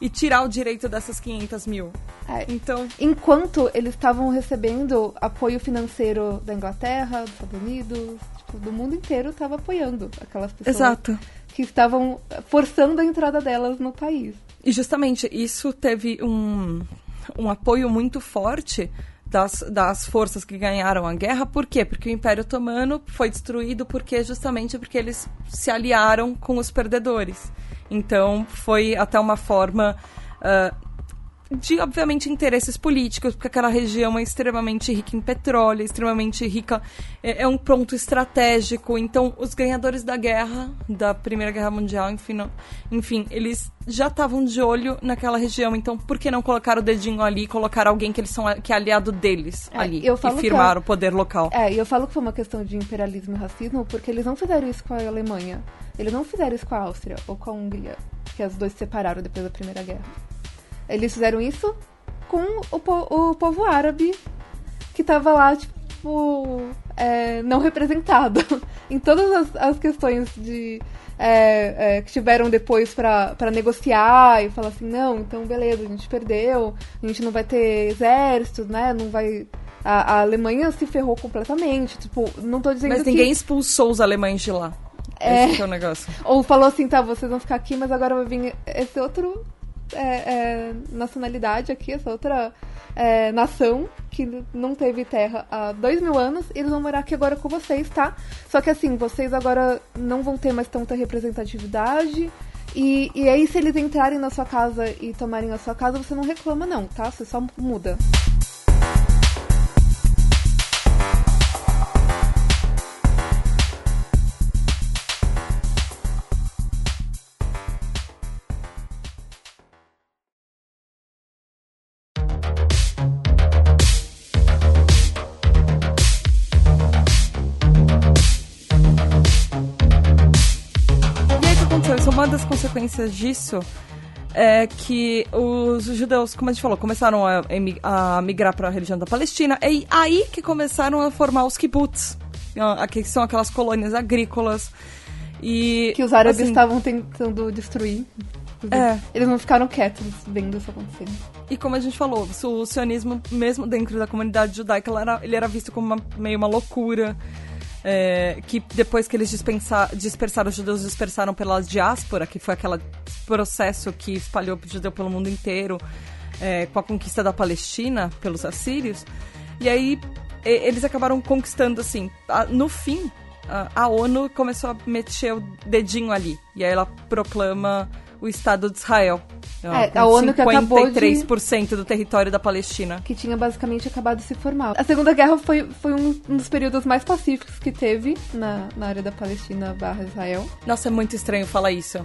B: E tirar o direito dessas 500 mil.
A: É,
B: Então,
A: Enquanto eles estavam recebendo apoio financeiro da Inglaterra, dos Estados Unidos, tipo, do mundo inteiro estava apoiando aquelas pessoas
B: exato.
A: que estavam forçando a entrada delas no país.
B: E justamente isso teve um, um apoio muito forte das, das forças que ganharam a guerra. Por quê? Porque o Império Otomano foi destruído porque justamente porque eles se aliaram com os perdedores. Então foi até uma forma ah, de, obviamente, interesses políticos, porque aquela região é extremamente rica em petróleo, extremamente rica, é, é um ponto estratégico. Então, os ganhadores da guerra, da Primeira Guerra Mundial, enfim, não- enfim eles já estavam de olho naquela região. Então, por que não colocar o dedinho ali e colocar alguém que eles são que é aliado deles
A: É,
B: ali
A: eu falo
B: e firmar
A: a-
B: o poder local?
A: É, e eu falo que foi uma questão de imperialismo e racismo porque eles não fizeram isso com a Alemanha. Eles não fizeram isso com a Áustria ou com a Hungria, que as duas se separaram depois da Primeira Guerra. Eles fizeram isso com o, po- o povo árabe que tava lá, tipo, é, não representado. em todas as, as questões de. é, é, que tiveram depois pra negociar e falar assim, não, então beleza, a gente perdeu, a gente não vai ter exército, né? Não vai. A, a Alemanha se ferrou completamente. Tipo, não tô dizendo
B: Mas
A: que.
B: ninguém expulsou os alemães de lá.
A: É.
B: Esse que é o negócio.
A: Ou falou assim, tá, vocês vão ficar aqui, mas agora vai vir esse outro é, é, nacionalidade aqui, essa outra é, nação que não teve terra há dois mil anos, e eles vão morar aqui agora com vocês, tá? Só que assim, vocês agora não vão ter mais tanta representatividade. E, e aí, se eles entrarem na sua casa e tomarem a sua casa, você não reclama, não, tá? Você só muda.
B: Consequências disso é que os judeus, como a gente falou, começaram a, a migrar para a religião da Palestina. E aí que começaram a formar os kibbutz, ah, que são aquelas colônias agrícolas. E,
A: Que os árabes
B: assim,
A: estavam tentando destruir.
B: É.
A: Eles não ficaram quietos vendo isso acontecendo.
B: E como a gente falou, o sionismo, mesmo dentro da comunidade judaica, ele era, ele era visto como uma- meio uma loucura. É, que depois que eles dispersaram, os judeus dispersaram pela diáspora, que foi aquele processo que espalhou o judeu pelo mundo inteiro, é, com a conquista da Palestina pelos assírios. E aí e- eles acabaram conquistando, assim, a- no fim, a, a ONU começou a meter o dedinho ali. E aí ela proclama o Estado de Israel.
A: É, a ONU que acabou de-
B: 53% do território da Palestina.
A: que tinha basicamente acabado de se formar. A Segunda Guerra foi, foi um, um dos períodos mais pacíficos que teve na, na área da Palestina barra Israel.
B: Nossa, é muito estranho falar isso.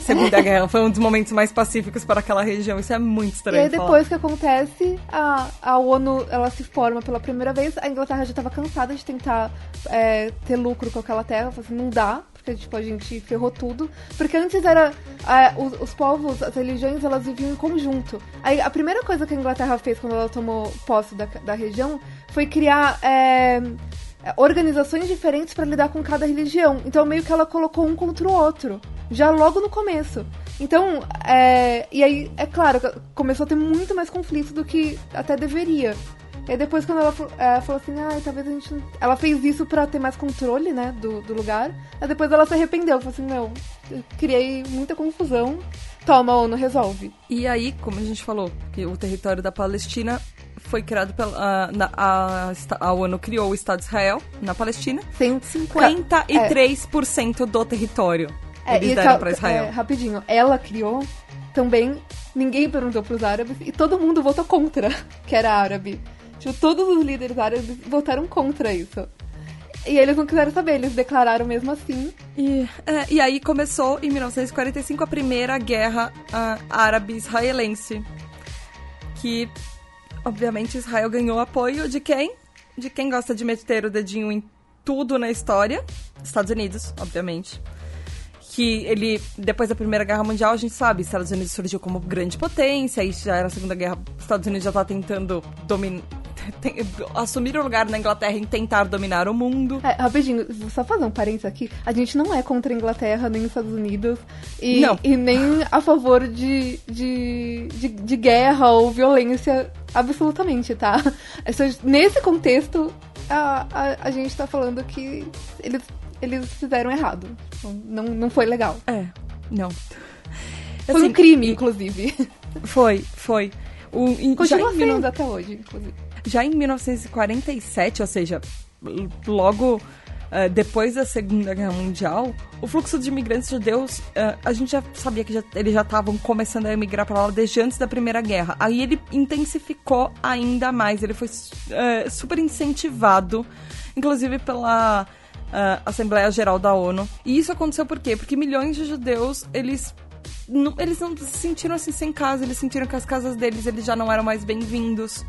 B: Segunda Guerra foi um dos momentos mais pacíficos para aquela região. Isso é muito
A: E
B: estranho.
A: aí depois que acontece, a, a ONU ela se forma pela primeira vez, a Inglaterra já estava cansada de tentar é, ter lucro com aquela terra, falou assim, não dá, porque tipo, a gente ferrou tudo. Porque antes era. é, os, os povos, as religiões, elas viviam em conjunto. Aí a primeira coisa que a Inglaterra fez quando ela tomou posse da, da região foi criar. é, organizações diferentes para lidar com cada religião. Então meio que ela colocou um contra o outro, já logo no começo. Então, é, e aí, é claro, começou a ter muito mais conflito do que até deveria. E depois quando ela falou assim, ah, talvez a gente. Ela fez isso pra ter mais controle, né, do, do lugar. Aí depois ela se arrependeu, falou assim, eu criei muita confusão. Toma, ONU, resolve.
B: E aí, como a gente falou, que o território da Palestina foi criado pela. A, na, a, a ONU criou o Estado de Israel na Palestina. 53% é. do território. É, eles deram pra Israel. É,
A: rapidinho, ela criou também. Ninguém perguntou pros árabes e todo mundo votou contra, que era árabe. Tipo, todos os líderes árabes votaram contra isso. E eles não quiseram saber, eles declararam mesmo assim.
B: E, é, e aí começou, em 1945, a primeira guerra uh, árabe-israelense. Que, obviamente, Israel ganhou apoio de quem? De quem gosta de meter o dedinho em tudo na história. Estados Unidos, obviamente. Que ele, depois da Primeira Guerra Mundial, a gente sabe, Estados Unidos surgiu como grande potência, aí já era a Segunda Guerra, Estados Unidos já tá tentando dominar tem, assumir o lugar na Inglaterra em tentar dominar o mundo.
A: É, rapidinho, só fazer um parênteses aqui. A gente não é contra a Inglaterra nem os Estados Unidos. E, e nem a favor de, de, de, de guerra ou violência, absolutamente, tá? Nesse contexto, a, a, a gente tá falando que eles, eles fizeram errado. Não, não foi legal.
B: É, não.
A: Foi assim, um crime, inclusive.
B: Foi, foi.
A: O, Continua sendo até hoje, inclusive.
B: Já em 1947, ou seja, logo uh, depois da Segunda Guerra Mundial, o fluxo de imigrantes judeus, uh, a gente já sabia que já, eles já estavam começando a emigrar para lá desde antes da Primeira Guerra. Aí ele intensificou ainda mais, ele foi uh, super incentivado, inclusive pela Assembleia Geral da ONU. E isso aconteceu por quê? Porque milhões de judeus, eles não, eles não se sentiram assim sem casa, eles sentiram que as casas deles eles já não eram mais bem-vindos.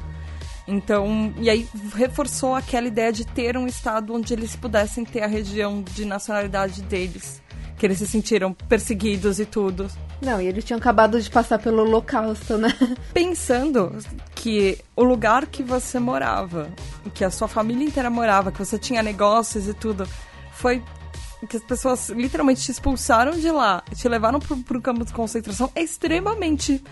B: Então, e aí reforçou aquela ideia de ter um estado onde eles pudessem ter a região de nacionalidade deles. Que eles se sentiram perseguidos e tudo.
A: Não, e eles tinham acabado de passar pelo holocausto, né?
B: Pensando que o lugar que você morava, que a sua família inteira morava, que você tinha negócios e tudo, foi que as pessoas literalmente te expulsaram de lá, te levaram para o campo de concentração, é extremamente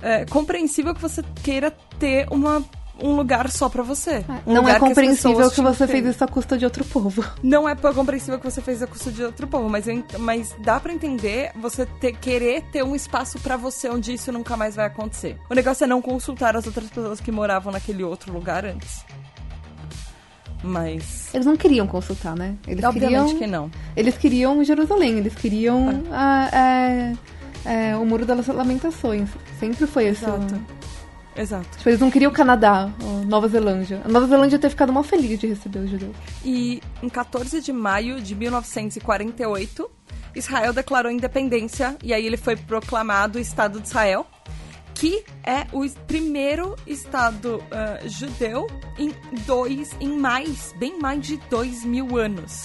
B: é, compreensível que você queira ter uma um lugar só para você.
A: Um não é compreensível que, que você fez isso à custa de outro povo.
B: Não é compreensível que você fez à custa de outro povo, mas, mas dá para entender você ter, querer ter um espaço para você onde isso nunca mais vai acontecer. O negócio é não consultar as outras pessoas que moravam naquele outro lugar antes. Mas.
A: Eles não queriam consultar, né? Eles
B: Obviamente
A: queriam,
B: que não.
A: Eles queriam Jerusalém, eles queriam ah. a, a, a, o Muro das Lamentações. Sempre foi esse.
B: Exato. Exato.
A: Tipo, eles não queriam o Canadá, Nova Zelândia. A Nova Zelândia ter ficado mal feliz de receber os judeus.
B: E em 14 de maio de 1948, Israel declarou independência e aí ele foi proclamado Estado de Israel, que é o primeiro Estado uh, judeu em dois, em mais, bem mais de dois mil anos.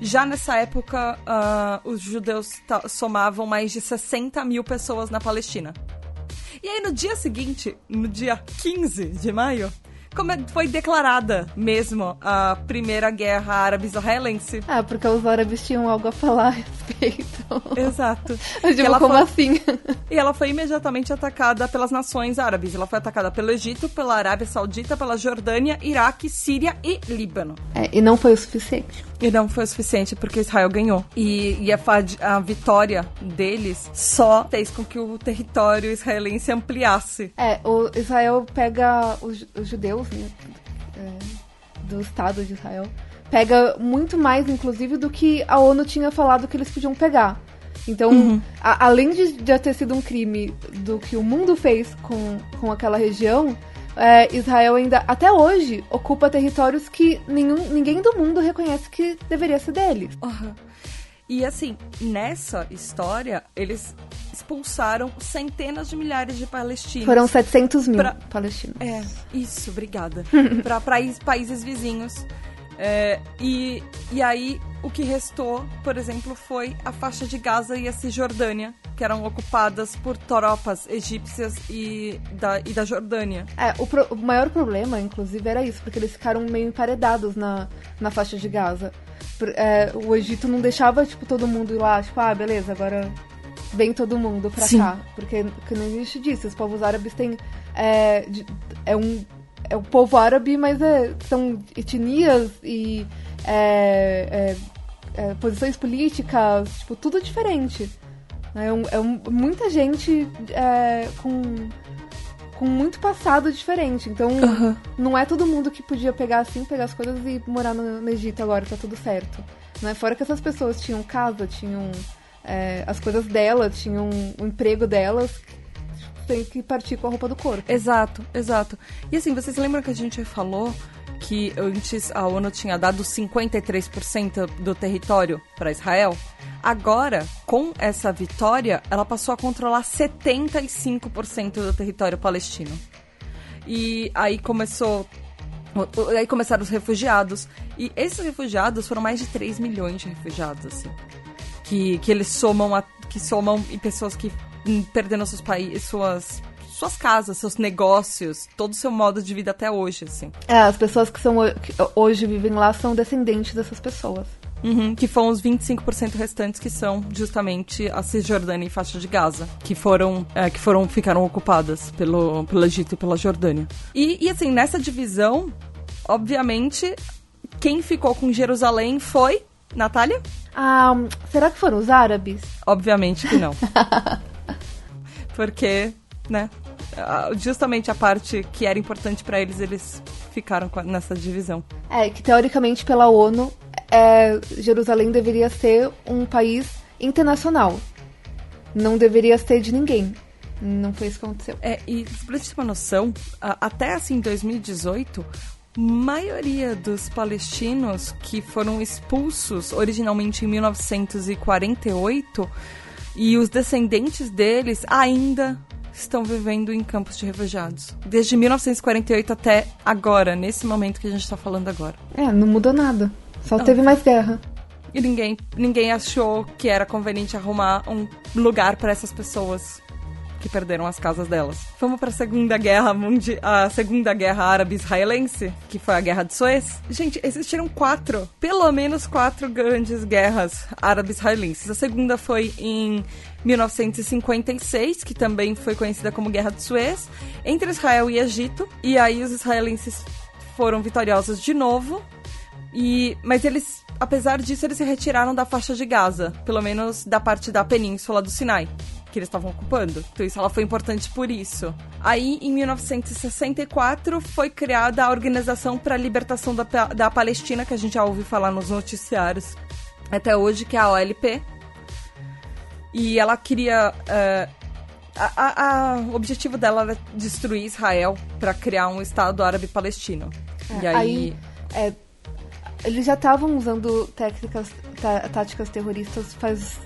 B: Já nessa época, uh, os judeus somavam mais de 60 mil pessoas na Palestina. E aí no dia seguinte, no dia 15 de maio, como foi declarada mesmo a primeira guerra árabe-israelense.
A: Ah, porque os árabes tinham algo a falar a respeito.
B: Exato.
A: Eu digo, como foi... assim?
B: E ela foi imediatamente atacada pelas nações árabes. Ela foi atacada pelo Egito, pela Arábia Saudita, pela Jordânia, Iraque, Síria e Líbano.
A: É, e não foi o suficiente.
B: E não foi o suficiente porque Israel ganhou. E, e a, a, vitória deles só fez com que o território israelense ampliasse.
A: É, o Israel pega os, os judeus né, é, do Estado de Israel, pega muito mais, inclusive, do que a ONU tinha falado que eles podiam pegar. Então, uhum. a, além de já ter sido um crime do que o mundo fez com, com aquela região, é, Israel ainda, até hoje, ocupa territórios que nenhum, ninguém do mundo reconhece que deveria ser deles.
B: Uhum. E assim, nessa história, eles expulsaram centenas de milhares de palestinos.
A: Foram 700 mil pra... palestinos.
B: É, isso, obrigada. Para países vizinhos. É, e, e aí, o que restou, por exemplo, foi a faixa de Gaza e a Cisjordânia, que eram ocupadas por tropas egípcias e da, e da Jordânia.
A: É, o, pro, o maior problema, inclusive, era isso, porque eles ficaram meio emparedados na, na faixa de Gaza. É, o Egito não deixava, tipo, todo mundo ir lá, tipo, ah, beleza, agora vem todo mundo pra
B: Sim.
A: cá. Porque, não existe disso. Os povos árabes têm. É, de- é um. É o povo árabe, mas é, são etnias e é, é, é, posições políticas, tipo, tudo diferente. É, um- é um- muita gente é, com, com muito passado diferente. Então,
B: Aham.
A: não é todo mundo que podia pegar assim, pegar as coisas e morar no, no Egito agora, tá tudo certo. Né? Fora que essas pessoas tinham casa, tinham as coisas dela, tinham o emprego delas, tem que partir com a roupa do corpo.
B: Exato, exato. E assim, vocês lembram que a gente falou que antes a ONU tinha dado 53% do território para Israel? Agora, com essa vitória, ela passou a controlar 75% do território palestino. E aí começou. Aí começaram os refugiados. E esses refugiados foram mais de 3 milhões de refugiados, assim. Que, que eles somam a, que somam em pessoas que perderam seus países, suas, suas casas, seus negócios, todo o seu modo de vida até hoje, assim.
A: É, as pessoas que, são, que hoje vivem lá são descendentes dessas pessoas.
B: Uhum, que foram os 25% restantes que são justamente a Cisjordânia e faixa de Gaza, que foram, é, que foram ficaram ocupadas pelo, pelo Egito e pela Jordânia. E, e assim, nessa divisão, obviamente, quem ficou com Jerusalém foi Natália?
A: Ah, será que foram os árabes?
B: Obviamente que não. Porque, né, justamente a parte que era importante pra eles, eles ficaram nessa divisão.
A: É, que teoricamente pela ONU, é, Jerusalém deveria ser um país internacional. Não deveria ser de ninguém. Não foi isso que aconteceu.
B: É, e pra gente ter uma noção, até assim 2018, maioria dos palestinos que foram expulsos originalmente em 1948 e os descendentes deles ainda estão vivendo em campos de refugiados. Desde 1948 até agora, nesse momento que a gente tá falando agora.
A: É, não mudou nada. Só
B: Não.
A: teve mais guerra.
B: E ninguém, ninguém achou que era conveniente arrumar um lugar para essas pessoas que perderam as casas delas. Vamos para a Segunda Guerra Mundi a Segunda Guerra Árabe-Israelense, que foi a Guerra de Suez. Gente, existiram quatro, pelo menos quatro grandes guerras árabe-israelenses. A segunda foi em 1956, que também foi conhecida como Guerra de Suez, entre Israel e Egito. E aí os israelenses foram vitoriosos de novo. E, mas eles, apesar disso, eles se retiraram da faixa de Gaza, pelo menos da parte da península do Sinai, que eles estavam ocupando. Então isso ela foi importante por isso. Aí, em 1964, foi criada a Organização para a Libertação da, da Palestina, que a gente já ouve falar nos noticiários até hoje, que é a OLP. E ela queria. eh, a- a- a- o objetivo dela era destruir Israel para criar um Estado árabe palestino. e aí,
A: aí- É, eles já estavam usando técnicas, tá- táticas terroristas faz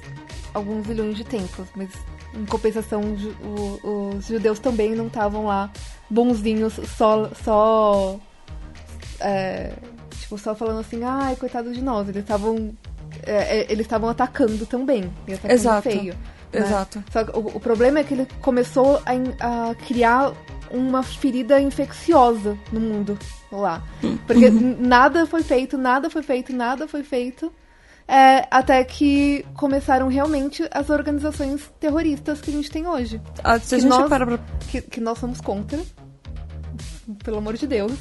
A: alguns milhões de tempos, mas em compensação o- os judeus também não estavam lá bonzinhos, só, só é, tipo só falando assim, ai coitado de nós, eles estavam é, é, eles estavam atacando também, e atacando
B: Exato.
A: feio. né?
B: Exato.
A: Só que o, o problema é que ele começou a, a criar uma ferida infecciosa no mundo lá. Porque n- nada foi feito, nada foi feito, nada foi feito. É, até que começaram realmente as organizações terroristas que a gente tem hoje.
B: Ah, se a
A: que
B: gente
A: nós-
B: para pra...
A: Que, que nós somos contra. Pelo amor de Deus.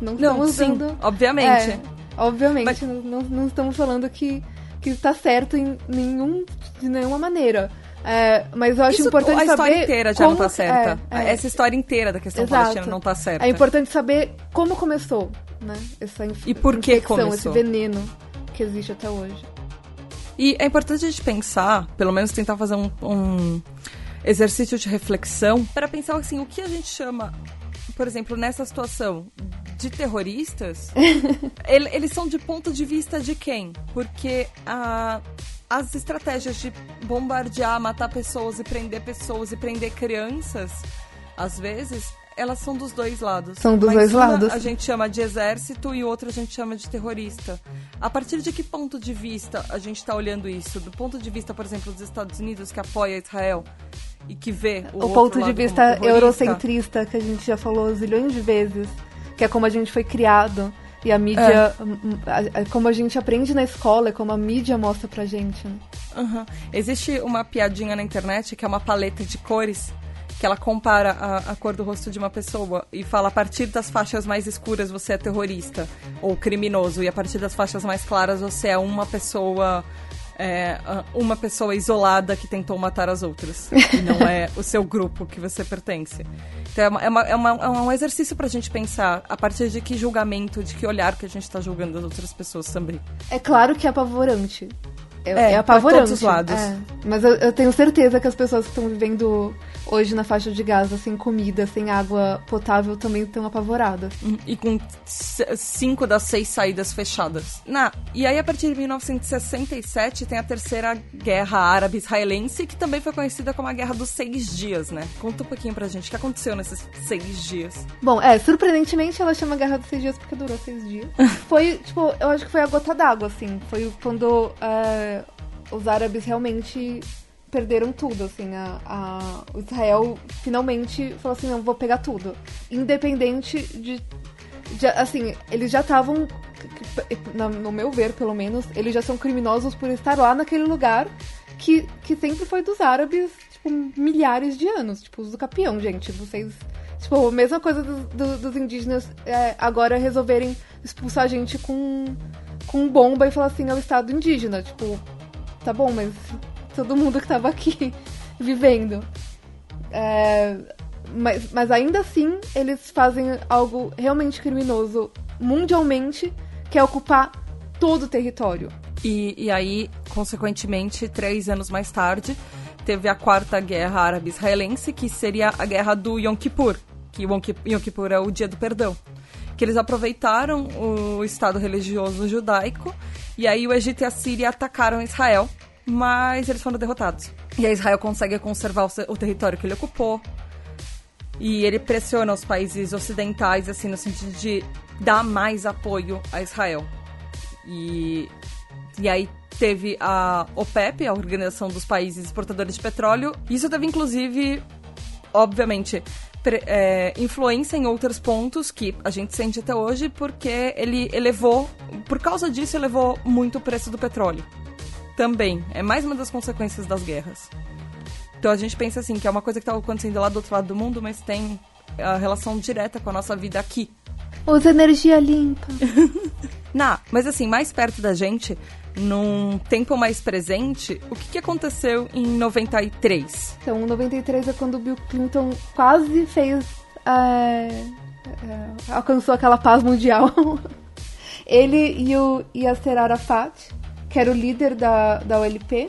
A: Não
B: Não,
A: estamos
B: sim,
A: dando.
B: obviamente.
A: É, obviamente,
B: Mas-
A: não, não- estamos falando que, que está certo em nenhum, de nenhuma maneira. É, mas eu acho
B: Isso,
A: importante
B: a história
A: saber.
B: inteira já não
A: como-
B: tá certa.
A: é, é.
B: Essa história inteira da questão
A: Exato.
B: palestina não tá certa.
A: É importante saber como começou, né? Essa inf-
B: E por que
A: infecção,
B: começou.
A: esse veneno que existe até hoje.
B: E é importante a gente pensar, pelo menos tentar fazer um, um exercício de reflexão, para pensar assim, o que a gente chama, por exemplo, nessa situação de terroristas, ele- eles são de ponto de vista de quem? Porque a- as estratégias de bombardear, matar pessoas e prender pessoas e prender crianças, às vezes, elas são dos dois lados.
A: São dos
B: Mas
A: dois
B: uma
A: lados.
B: A gente chama de exército e outra a gente chama de terrorista. A partir de que ponto de vista a gente está olhando isso? Do ponto de vista, por exemplo, dos Estados Unidos, que apoia Israel e que vê o,
A: O, ponto de vista eurocentrista que a gente já falou zilhões de vezes, que é como a gente foi criado. E a mídia,
B: É.
A: hum, hum, a- como a gente aprende na escola, é como a mídia mostra pra gente. né?
B: Uhum. Existe uma piadinha na internet que é uma paleta de cores que ela compara a, a, cor do rosto de uma pessoa e fala a partir das faixas mais escuras você é terrorista ou criminoso e a partir das faixas mais claras você é uma pessoa é, uma pessoa isolada que tentou matar as outras. e não é o seu grupo que você pertence. Então é, uma, é, uma, é, é um exercício pra gente pensar a partir de que julgamento, de que olhar que a gente tá julgando as outras pessoas também.
A: É claro que é apavorante. É, é, é apavorante.
B: todos os lados.
A: É. Mas eu, eu, tenho certeza que as pessoas que estão vivendo hoje na faixa de Gaza, sem comida, sem água potável, também estão apavoradas.
B: Uhum. E com cinco das seis saídas fechadas. Na, e aí, a partir de 1967, tem a terceira guerra árabe-israelense, que também foi conhecida como a Guerra dos Seis Dias, né? Conta um pouquinho pra gente o que aconteceu nesses seis dias.
A: Bom, é, surpreendentemente ela chama Guerra dos Seis Dias porque durou seis dias. foi, tipo, eu acho que foi a gota d'água, assim. Foi quando. É, os árabes realmente perderam tudo, assim, a, a, o Israel finalmente falou assim, não, vou pegar tudo. Independente de, de assim, eles já estavam, no meu ver, pelo menos, eles já são criminosos por estar lá naquele lugar que, que sempre foi dos árabes, tipo, milhares de anos, tipo, os do Capião, gente, vocês... Tipo, a mesma coisa do, do, dos indígenas é, agora resolverem expulsar a gente com, com bomba e falar assim, é o estado indígena, tipo tá bom, mas todo mundo que tava aqui vivendo. É, mas, mas ainda assim, eles fazem algo realmente criminoso mundialmente, que é ocupar todo o território.
B: E, e aí, consequentemente, três anos mais tarde, teve a quarta guerra árabe-israelense, que seria a guerra do Yom Kippur, que Yom Kippur é o dia do perdão. Que eles aproveitaram o Estado religioso judaico e aí o Egito e a Síria atacaram Israel, mas eles foram derrotados. E aí Israel consegue conservar o, o território que ele ocupou. E ele pressiona os países ocidentais, assim, no sentido de dar mais apoio a Israel. E, e aí teve a OPEP, a Organização dos Países Exportadores de Petróleo. Isso teve, inclusive, obviamente, é, influência em outros pontos que a gente sente até hoje, porque ele elevou, por causa disso, elevou muito o preço do petróleo. Também. É mais uma das consequências das guerras. Então a gente pensa assim, que é uma coisa que está acontecendo lá do outro lado do mundo, mas tem a relação direta com a nossa vida aqui.
A: Usa energia limpa.
B: Não, mas assim, mais perto da gente, num tempo mais presente, o que, que aconteceu em 93?
A: Então, 93 é quando o Bill Clinton quase fez. É, é, alcançou aquela paz mundial. Ele e o Yasser Arafat, que era o líder da, da OLP,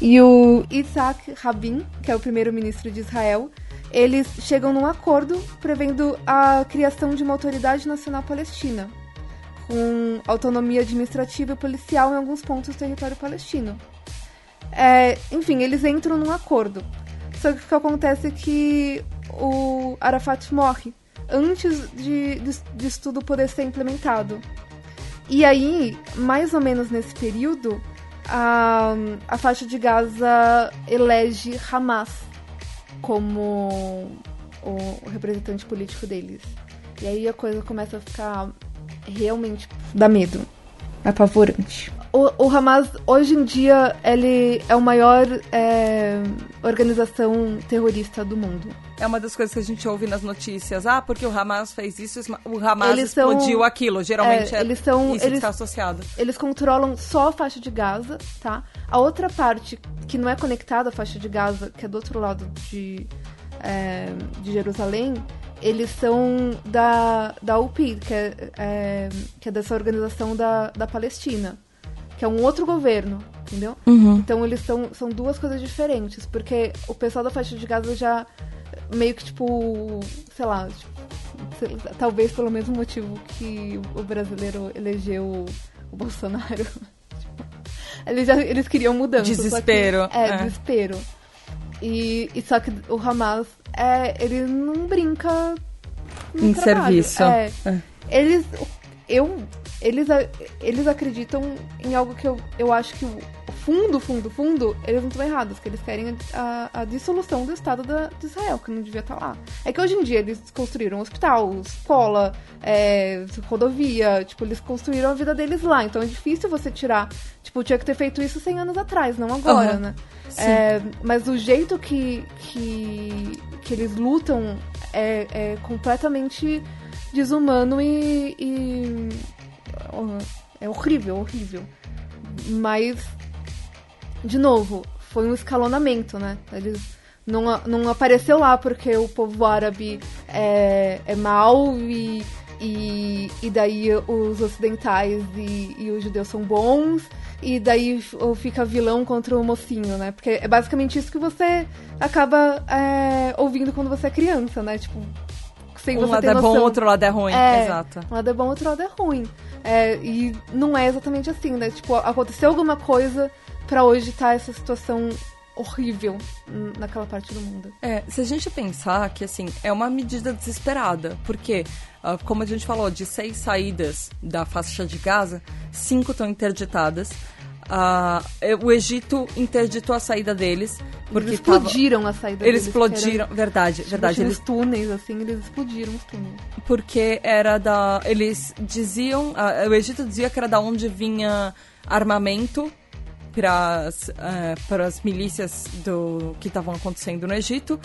A: e o Isaac Rabin, que é o primeiro-ministro de Israel, eles chegam num acordo prevendo a criação de uma autoridade nacional palestina com autonomia administrativa e policial em alguns pontos do território palestino. É, enfim, eles entram num acordo. Só que o que acontece é que o Arafat morre antes de, de, tudo poder ser implementado. E aí, mais ou menos nesse período, a, a faixa de Gaza elege Hamas como o representante político deles. E aí a coisa começa a ficar realmente dá medo. É apavorante. O, o Hamas, hoje em dia, ele é o maior é, organização terrorista do mundo.
B: É uma das coisas que a gente ouve nas notícias. Ah, porque o Hamas fez isso, o Hamas eles explodiu são, aquilo. Geralmente é, é eles são, isso eles, que está associado.
A: Eles controlam só a faixa de Gaza, tá? A outra parte que não é conectada à faixa de Gaza, que é do outro lado de, é, de Jerusalém, eles são da, da UPI, que é, é, que é dessa organização da, da Palestina, que é um outro governo, entendeu?
B: Uhum.
A: Então eles são, são duas coisas diferentes, porque o pessoal da faixa de Gaza já meio que tipo, sei lá, tipo, talvez pelo mesmo motivo que o brasileiro elegeu o, Bolsonaro. eles, já, eles queriam mudança.
B: Desespero.
A: Que, é, é, desespero. E, e só que o Hamas é, ele não brinca
B: em trabalho. serviço.
A: É, é. Eles, eu, eles, eles acreditam em algo que eu, eu acho que fundo, fundo, fundo, eles não estão errados, que eles querem a, a, a dissolução do Estado da, de Israel, que não devia estar lá. É que hoje em dia eles construíram hospital, escola, é, rodovia, tipo, eles construíram a vida deles lá. Então é difícil você tirar. Tipo, tinha que ter feito isso 100 anos atrás, não agora,
B: Uhum.
A: né? É, mas o jeito que, que, que eles lutam é, é completamente desumano e, e é horrível, horrível. Mas, de novo, foi um escalonamento, né? Eles não, não apareceu lá porque o povo árabe é, é mau e, e, e daí os ocidentais e, e os judeus são bons. E daí fica vilão contra o mocinho, né? Porque é basicamente isso que você acaba é, ouvindo quando você é criança, né? Tipo, sem
B: um
A: você
B: lado
A: ter
B: é bom,
A: noção.
B: outro lado é ruim.
A: É,
B: Exato.
A: Um lado é bom, outro lado é ruim. É, e não é exatamente assim, né? Tipo, aconteceu alguma coisa pra hoje tá essa situação horrível naquela parte do mundo.
B: É, se a gente pensar que, assim, é uma medida desesperada, porque, ah, como a gente falou, de seis saídas da faixa de Gaza, cinco estão interditadas. É, o Egito interditou a saída deles, porque
A: eles
B: tava-
A: explodiram a saída
B: Eles
A: deles, que era-
B: explodiram, verdade,
A: tipo,
B: verdade.
A: tinha
B: Eles
A: túneis, assim, eles explodiram os túneis.
B: porque era da. Eles diziam. ah, o Egito dizia que era da onde vinha armamento para as milícias do que estavam acontecendo no Egito.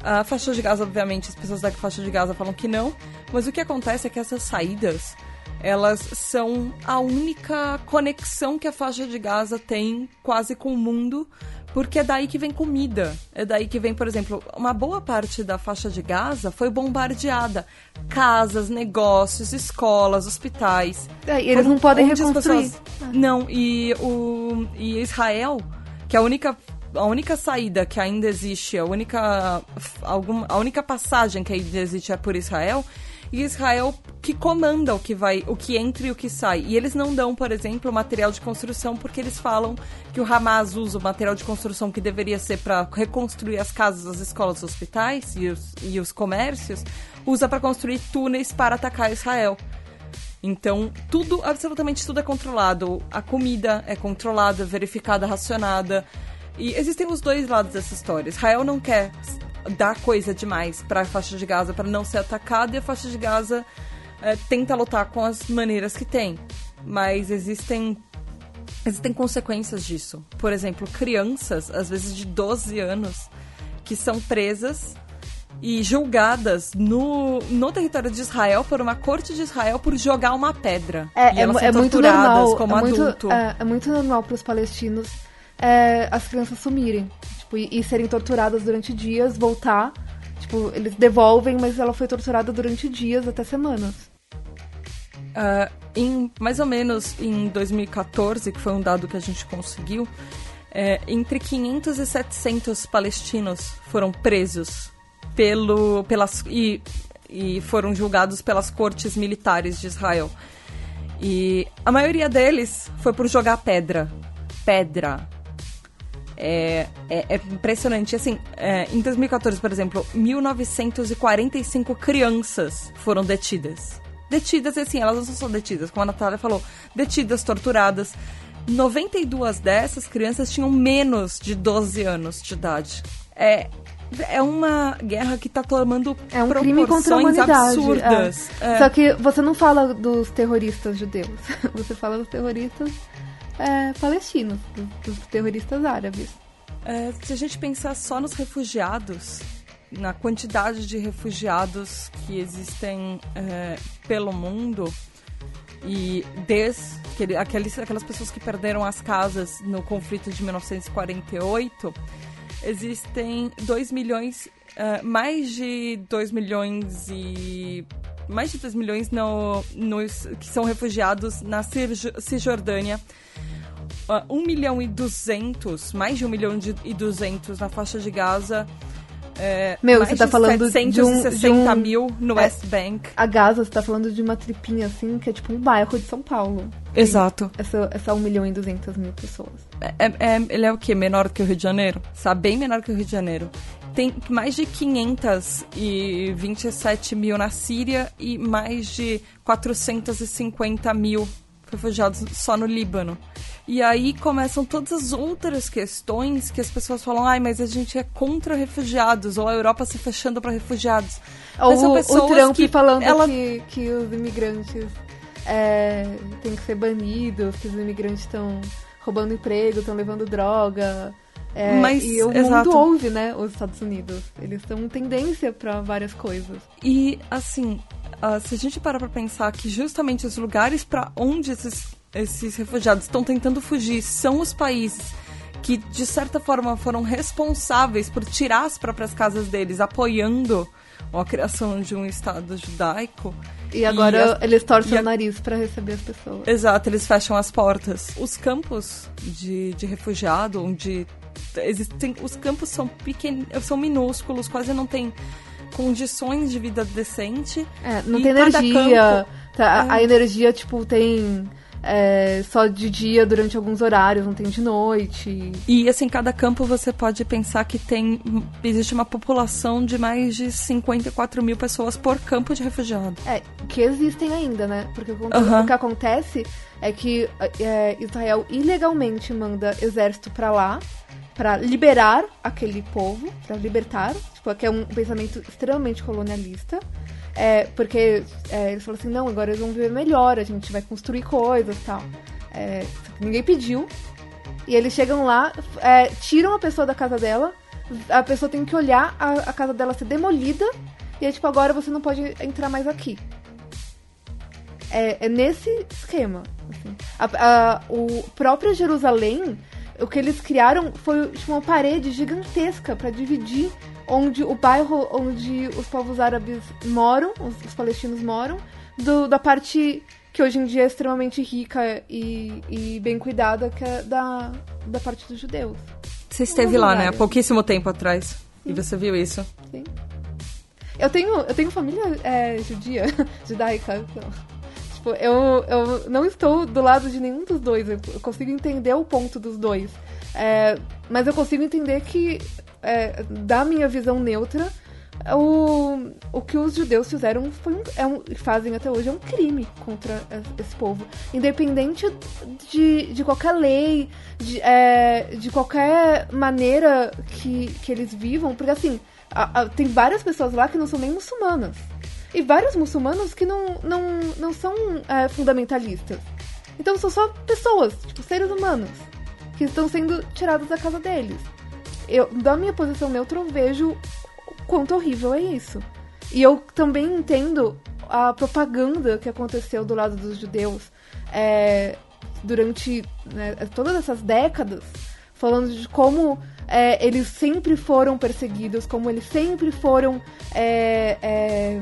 B: A faixa de Gaza, obviamente, as pessoas da faixa de Gaza falam que não. Mas o que acontece é que essas saídas, elas são a única conexão que a faixa de Gaza tem quase com o mundo, porque é daí que vem comida. É daí que vem, por exemplo, uma boa parte da faixa de Gaza foi bombardeada. Casas, negócios, escolas, hospitais.
A: É, e eles não podem reconstruir.
B: pessoas- Não, e, o, e Israel, que é a única, a única saída que ainda existe, a única, algum, a única passagem que ainda existe é por Israel, e Israel que comanda o que vai, o que entra e o que sai. E eles não dão, por exemplo, material de construção porque eles falam que o Hamas usa o material de construção que deveria ser para reconstruir as casas, as escolas, os hospitais e os, e os comércios, usa para construir túneis para atacar Israel. Então, tudo, absolutamente tudo é controlado. A comida é controlada, verificada, racionada. E existem os dois lados dessa história. Israel não quer dar coisa demais para a faixa de Gaza para não ser atacada e a faixa de Gaza eh, tenta lutar com as maneiras que tem. Mas existem existem consequências disso. Por exemplo, crianças, às vezes de 12 anos, que são presas e julgadas no, no território de Israel por uma corte de Israel por jogar uma pedra. e
A: É, é,
B: elas
A: mu-
B: são
A: é muito
B: torturadas
A: normal.
B: como
A: é, muito,
B: adulto.
A: é, é muito normal para os palestinos é, as crianças sumirem. Tipo, e, e serem torturadas durante dias, voltar. Tipo, eles devolvem, mas ela foi torturada durante dias até semanas.
B: Ah, em mais ou menos em 2014, que foi um dado que a gente conseguiu, é, entre 500 e 700 palestinos foram presos pelo, pelas, e, e foram julgados pelas cortes militares de Israel. E a maioria deles foi por jogar pedra. Pedra. É, é, é impressionante. Assim, é, em 2014, por exemplo, 1945 crianças foram detidas. Detidas, assim, elas não são detidas, como a Natália falou, detidas, torturadas. 92 dessas crianças tinham menos de 12 anos de idade. É, é uma guerra que tá tomando
A: É um crime contra a
B: proporções
A: humanidade.
B: absurdas.
A: é.
B: É.
A: Só que você não fala dos terroristas judeus. Você fala dos terroristas é, palestinos, dos, dos terroristas árabes.
B: É, se a gente pensar só nos refugiados, na quantidade de refugiados que existem é, pelo mundo, e desde aquele, aqueles, aquelas pessoas que perderam as casas no conflito de 1948, existem 2 milhões, é, mais de 2 milhões e. Mais de 2 milhões no, nos, que são refugiados na Cis- Cisjordânia. Uh, 1 milhão e 200, mais de 1 milhão e 200 na faixa de Gaza. É,
A: Meu,
B: mais
A: você tá
B: de
A: falando de um-
B: 760
A: de um-
B: mil no
A: é.
B: West Bank.
A: A Gaza, você tá falando de uma tripinha assim, que é tipo um bairro de São Paulo.
B: Exato.
A: Essa, essa 1 milhão e 200 mil pessoas.
B: É, é- ele é o quê? Menor que o Rio de Janeiro? Sabe, bem menor que o Rio de Janeiro. Tem mais de 527 mil na Síria e mais de 450 mil refugiados só no Líbano. E aí começam todas as outras questões que as pessoas falam, ai, mas a gente é contra refugiados, ou a Europa se fechando para refugiados. Mas são
A: O, o Trump
B: que
A: falando
B: ela-
A: que, que os imigrantes é, têm que ser banidos, que os imigrantes estão roubando emprego, estão levando droga. É,
B: Mas,
A: e o
B: exato.
A: mundo ouve, né, os Estados Unidos. Eles são tendência para várias coisas.
B: E, assim, ah, se a gente parar pra pensar que justamente os lugares para onde esses, esses refugiados estão tentando fugir são os países que, de certa forma, foram responsáveis por tirar as próprias casas deles, apoiando a criação de um Estado judaico.
A: E agora
B: as-
A: eles torcem
B: e a-
A: o nariz para receber as pessoas.
B: Exato, eles fecham as portas. Os campos de, de refugiado, onde existem. Os campos são pequenos, são minúsculos, quase não tem condições de vida decente.
A: É, não
B: E
A: tem energia.
B: campo-
A: tá, a, a
B: É.
A: energia, tipo, tem é, só de dia durante alguns horários, não tem de noite.
B: E assim, cada campo você pode pensar que tem. Existe uma população de mais de 54 mil pessoas por campo de refugiado.
A: É, que existem ainda, né? Porque o, o que acontece é que é, Israel ilegalmente manda exército pra lá pra liberar aquele povo, pra libertar, tipo, que é um pensamento extremamente colonialista. É, porque é, eles falam assim, não, agora eles vão viver melhor, a gente vai construir coisas e tal. É, ninguém pediu. E eles chegam lá, é, tiram a pessoa da casa dela, a pessoa tem que olhar a, a casa dela ser demolida, e aí, tipo, agora você não pode entrar mais aqui. É, é nesse esquema. assim. A- a- o próprio Jerusalém, o que eles criaram foi tipo, uma parede gigantesca para dividir onde o bairro onde os povos árabes moram, os, os palestinos moram, do- da parte que hoje em dia é extremamente rica e, e bem cuidada, que é da, da parte dos judeus.
B: Você esteve lá, né? Há pouquíssimo tempo atrás. E você viu isso.
A: Sim. Eu tenho, eu tenho família é, judia, judaica. Então, tipo, eu, eu não estou do lado de nenhum dos dois. Eu consigo entender o ponto dos dois. É, mas eu consigo entender que, é, da minha visão neutra, o, o que os judeus fizeram foi um, é um, fazem até hoje é um crime contra es- esse povo. Independente de, de qualquer lei, de, é, de qualquer maneira que, que eles vivam, porque assim, a- a- tem várias pessoas lá que não são nem muçulmanas. E vários muçulmanos que não, não, não são é, fundamentalistas. Então são só pessoas, tipo, seres humanos, que estão sendo tirados da casa deles. Eu, da minha posição neutra, eu vejo o quanto horrível é isso. E eu também entendo a propaganda que aconteceu do lado dos judeus é, durante né, todas essas décadas, falando de como é, eles sempre foram perseguidos, como eles sempre foram é, é,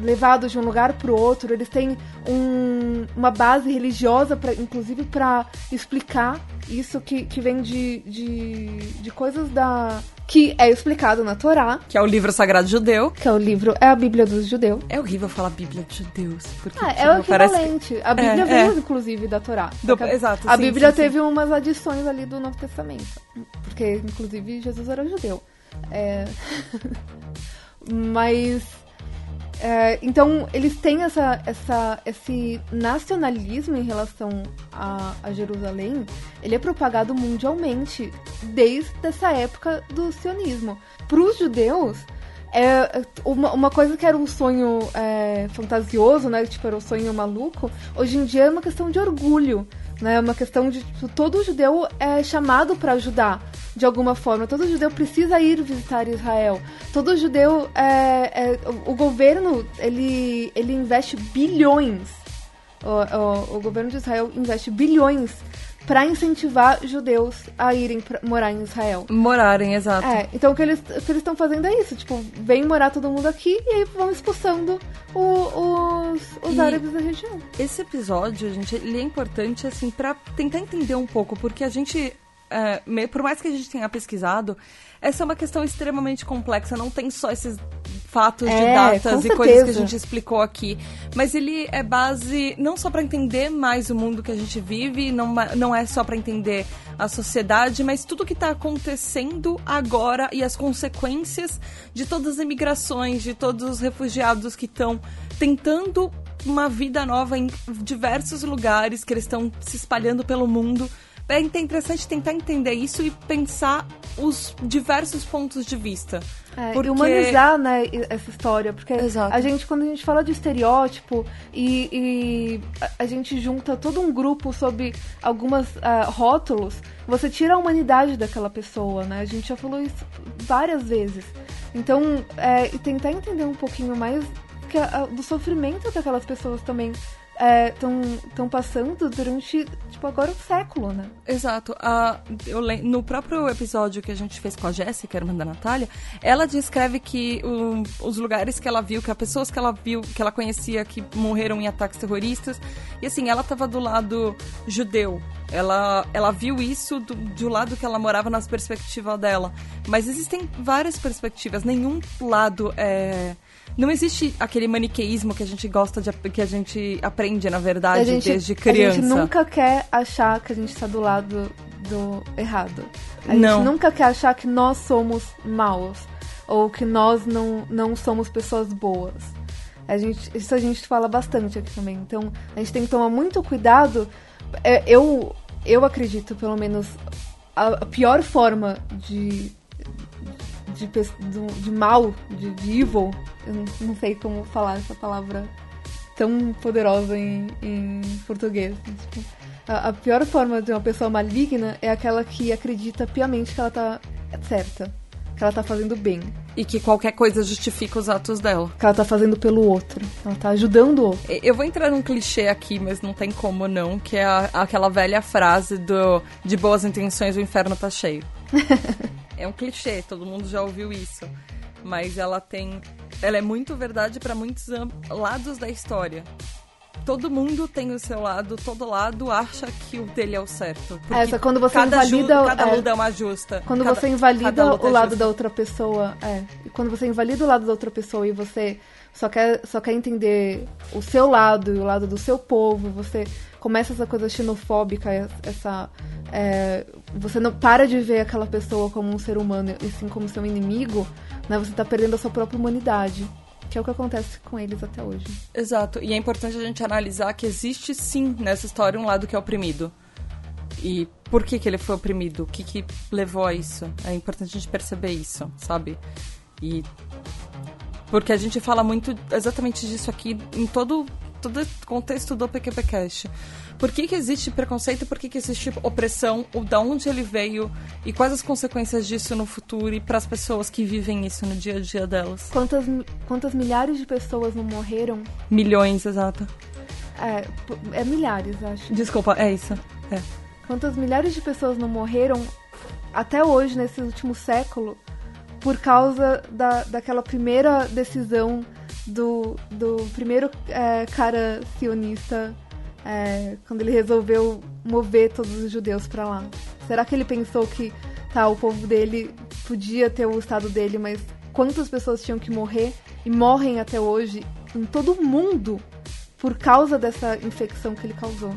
A: levados de um lugar para o outro. Eles têm um- uma base religiosa, pra, inclusive, para explicar isso que, que vem de, de, de coisas da que é explicado na Torá,
B: Que é o livro sagrado judeu.
A: que é o livro, é a Bíblia dos judeus.
B: É horrível falar Bíblia de judeus. Porque
A: Ah,
B: tipo,
A: é o
B: parece
A: equivalente. A Bíblia
B: É,
A: veio,
B: é.
A: inclusive, da Torá.
B: Do-
A: a,
B: exato,
A: a
B: sim,
A: Bíblia
B: sim, sim.
A: teve umas adições ali do Novo Testamento. Porque, inclusive, Jesus era judeu. É... Mas. É, então, eles têm essa, essa, esse nacionalismo em relação a, a Jerusalém. Ele é propagado mundialmente desde essa época do sionismo. Para os judeus, é uma, uma coisa que era um sonho é, fantasioso, né? Tipo, era um sonho maluco. Hoje em dia é uma questão de orgulho, né? É uma questão de tipo, todo judeu é chamado para ajudar de alguma forma. Todo judeu precisa ir visitar Israel. Todo judeu é, é- o, governo ele ele investe bilhões. O, o- o governo de Israel investe bilhões para incentivar judeus a irem pra, morar em Israel.
B: Morarem, exato.
A: É, então o que eles o que eles estão fazendo é isso, tipo, vem morar todo mundo aqui e aí vão expulsando o- os, os árabes da região.
B: Esse episódio, gente, ele é importante, assim, pra tentar entender um pouco, porque a gente, é, por mais que a gente tenha pesquisado, essa é uma questão extremamente complexa, não tem só esses fatos de
A: É,
B: datas
A: com
B: e coisas que a gente explicou aqui, mas ele é base não só pra entender mais o mundo que a gente vive, não, não é só pra entender a sociedade, mas tudo que tá acontecendo agora e as consequências de todas as imigrações, de todos os refugiados que estão tentando uma vida nova em diversos lugares que eles estão se espalhando pelo mundo. É interessante tentar entender isso e pensar os diversos pontos de vista.
A: É,
B: porque...
A: E humanizar, né, essa história. Porque
B: Exato.
A: a gente, quando a gente fala de estereótipo e, e a, a gente junta todo um grupo sobre algumas uh, rótulos, você tira a humanidade daquela pessoa, né? A gente já falou isso várias vezes. Então, é, tentar entender um pouquinho mais que a, do sofrimento daquelas pessoas também estão é, passando durante, tipo, agora um século, né?
B: Exato. Uh, eu, no próprio episódio que a gente fez com a Jéssica, irmã da Natália, ela descreve que os lugares que ela viu, que as pessoas que ela viu, que ela conhecia que morreram em ataques terroristas, e assim, ela estava do lado judeu. Ela, ela viu isso do, do lado que ela morava nas perspectivas dela. Mas existem várias perspectivas, nenhum lado é não existe aquele maniqueísmo que a gente gosta de que a gente aprende, na verdade, gente, desde criança.
A: A gente nunca quer achar que a gente está do lado do errado. A
B: não.
A: gente nunca quer achar que nós somos maus ou que nós não, não somos pessoas boas. A gente, isso a gente fala bastante aqui também. Então, a gente tem que tomar muito cuidado. É, eu, eu acredito, pelo menos, a pior forma de de, de, de mal, de, de, evil, eu não, não, sei como falar essa palavra tão poderosa em, em português. Tipo, a, a, pior forma de uma pessoa maligna é aquela que acredita piamente que ela tá certa, que ela tá fazendo bem.
B: E que qualquer coisa justifica os atos dela.
A: Que ela tá fazendo pelo outro. Ela tá ajudando o outro.
B: Eu vou entrar num clichê aqui, mas não tem como não, que é a, aquela velha frase do de boas intenções o inferno tá cheio. é um clichê, todo mundo já ouviu isso. Mas ela tem. Ela é muito verdade para muitos lados da história. Todo mundo tem o seu lado, todo lado acha que o dele é o certo.
A: Essa, quando você
B: cada
A: invalida.
B: Cada é, luta é uma justa.
A: Quando
B: cada,
A: você invalida o lado é da outra pessoa. É. E quando você invalida o lado da outra pessoa e você só quer, só quer entender o seu lado e o lado do seu povo, você começa essa coisa xenofóbica, essa. É, você não para de ver aquela pessoa como um ser humano e sim como seu inimigo, né? Você está perdendo a sua própria humanidade. Que é o que acontece com eles até hoje.
B: Exato. E é importante a gente analisar que existe sim nessa história um lado que é oprimido. E por que, que ele foi oprimido? O que, que levou a isso? É importante a gente perceber isso, sabe? E. Porque a gente fala muito exatamente disso aqui em todo todo o contexto do PQPcast. Por que, que existe preconceito? Por que, que existe opressão? O da onde ele veio? E quais as consequências disso no futuro e para as pessoas que vivem isso no dia a dia delas?
A: Quantas, quantas milhares de pessoas não morreram?
B: Milhões, exato.
A: É, é milhares, acho.
B: Desculpa, é isso. É.
A: Quantas milhares de pessoas não morreram até hoje, nesse último século, por causa da, daquela primeira decisão do, do primeiro é, cara sionista é, quando ele resolveu mover todos os judeus para lá? Será que ele pensou que tá, o povo dele podia ter o estado dele, mas quantas pessoas tinham que morrer e morrem até hoje em todo o mundo por causa dessa infecção que ele causou?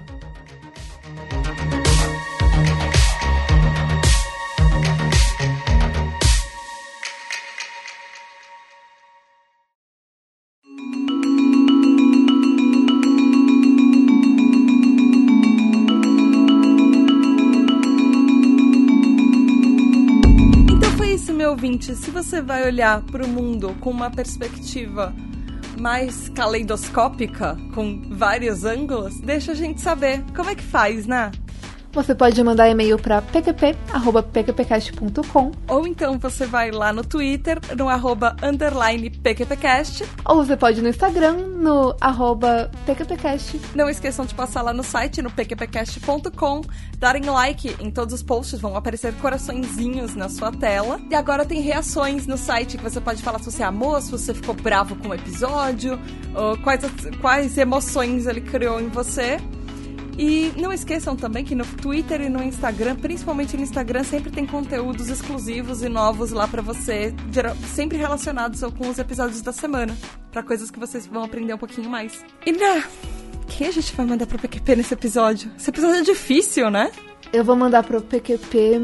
B: Se você vai olhar para o mundo com uma perspectiva mais caleidoscópica, com vários ângulos, deixa a gente saber como é que faz, né?
A: Você pode mandar e-mail para pqp.pqpcast.com
B: Ou então você vai lá no Twitter, no arroba underline pqpcast.
A: Ou você pode ir no Instagram, no arroba pqpcast.
B: Não esqueçam de passar lá no site, no pqpcast.com, darem like em todos os posts, vão aparecer coraçõezinhos na sua tela. E agora tem reações no site que você pode falar se você amou, se você ficou bravo com o episódio, quais, quais emoções ele criou em você. E não esqueçam também que no Twitter e no Instagram, principalmente no Instagram, sempre tem conteúdos exclusivos e novos lá para você, sempre relacionados com os episódios da semana, para coisas que vocês vão aprender um pouquinho mais. E na quem a gente vai mandar pro PQP nesse episódio? Esse episódio é difícil, né?
A: Eu vou mandar pro PQP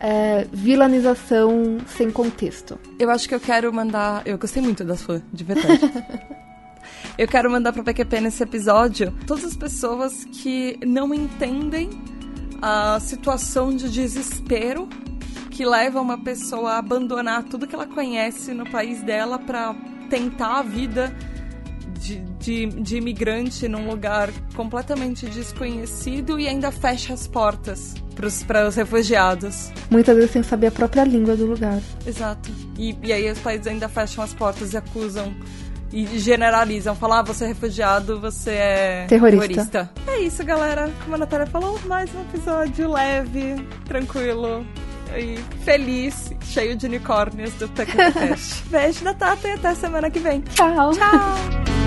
A: é, vilanização sem contexto.
B: Eu acho que eu quero mandar. Eu gostei muito da sua, de verdade. Eu quero mandar pra PQP nesse episódio todas as pessoas que não entendem a situação de desespero que leva uma pessoa a abandonar tudo que ela conhece no país dela para tentar a vida de, de, de, imigrante num lugar completamente desconhecido e ainda fecha as portas para os refugiados.
A: Muitas vezes sem saber a própria língua do lugar.
B: Exato. E, e aí os países ainda fecham as portas e acusam e generalizam. Falar, ah, você é refugiado, você é
A: terrorista.
B: terrorista. É isso, galera. Como a Natália falou, mais um episódio leve, tranquilo e feliz, cheio de unicórnios do Tecnocast. Beijo da Tata e até semana que vem.
A: Tchau.
B: Tchau.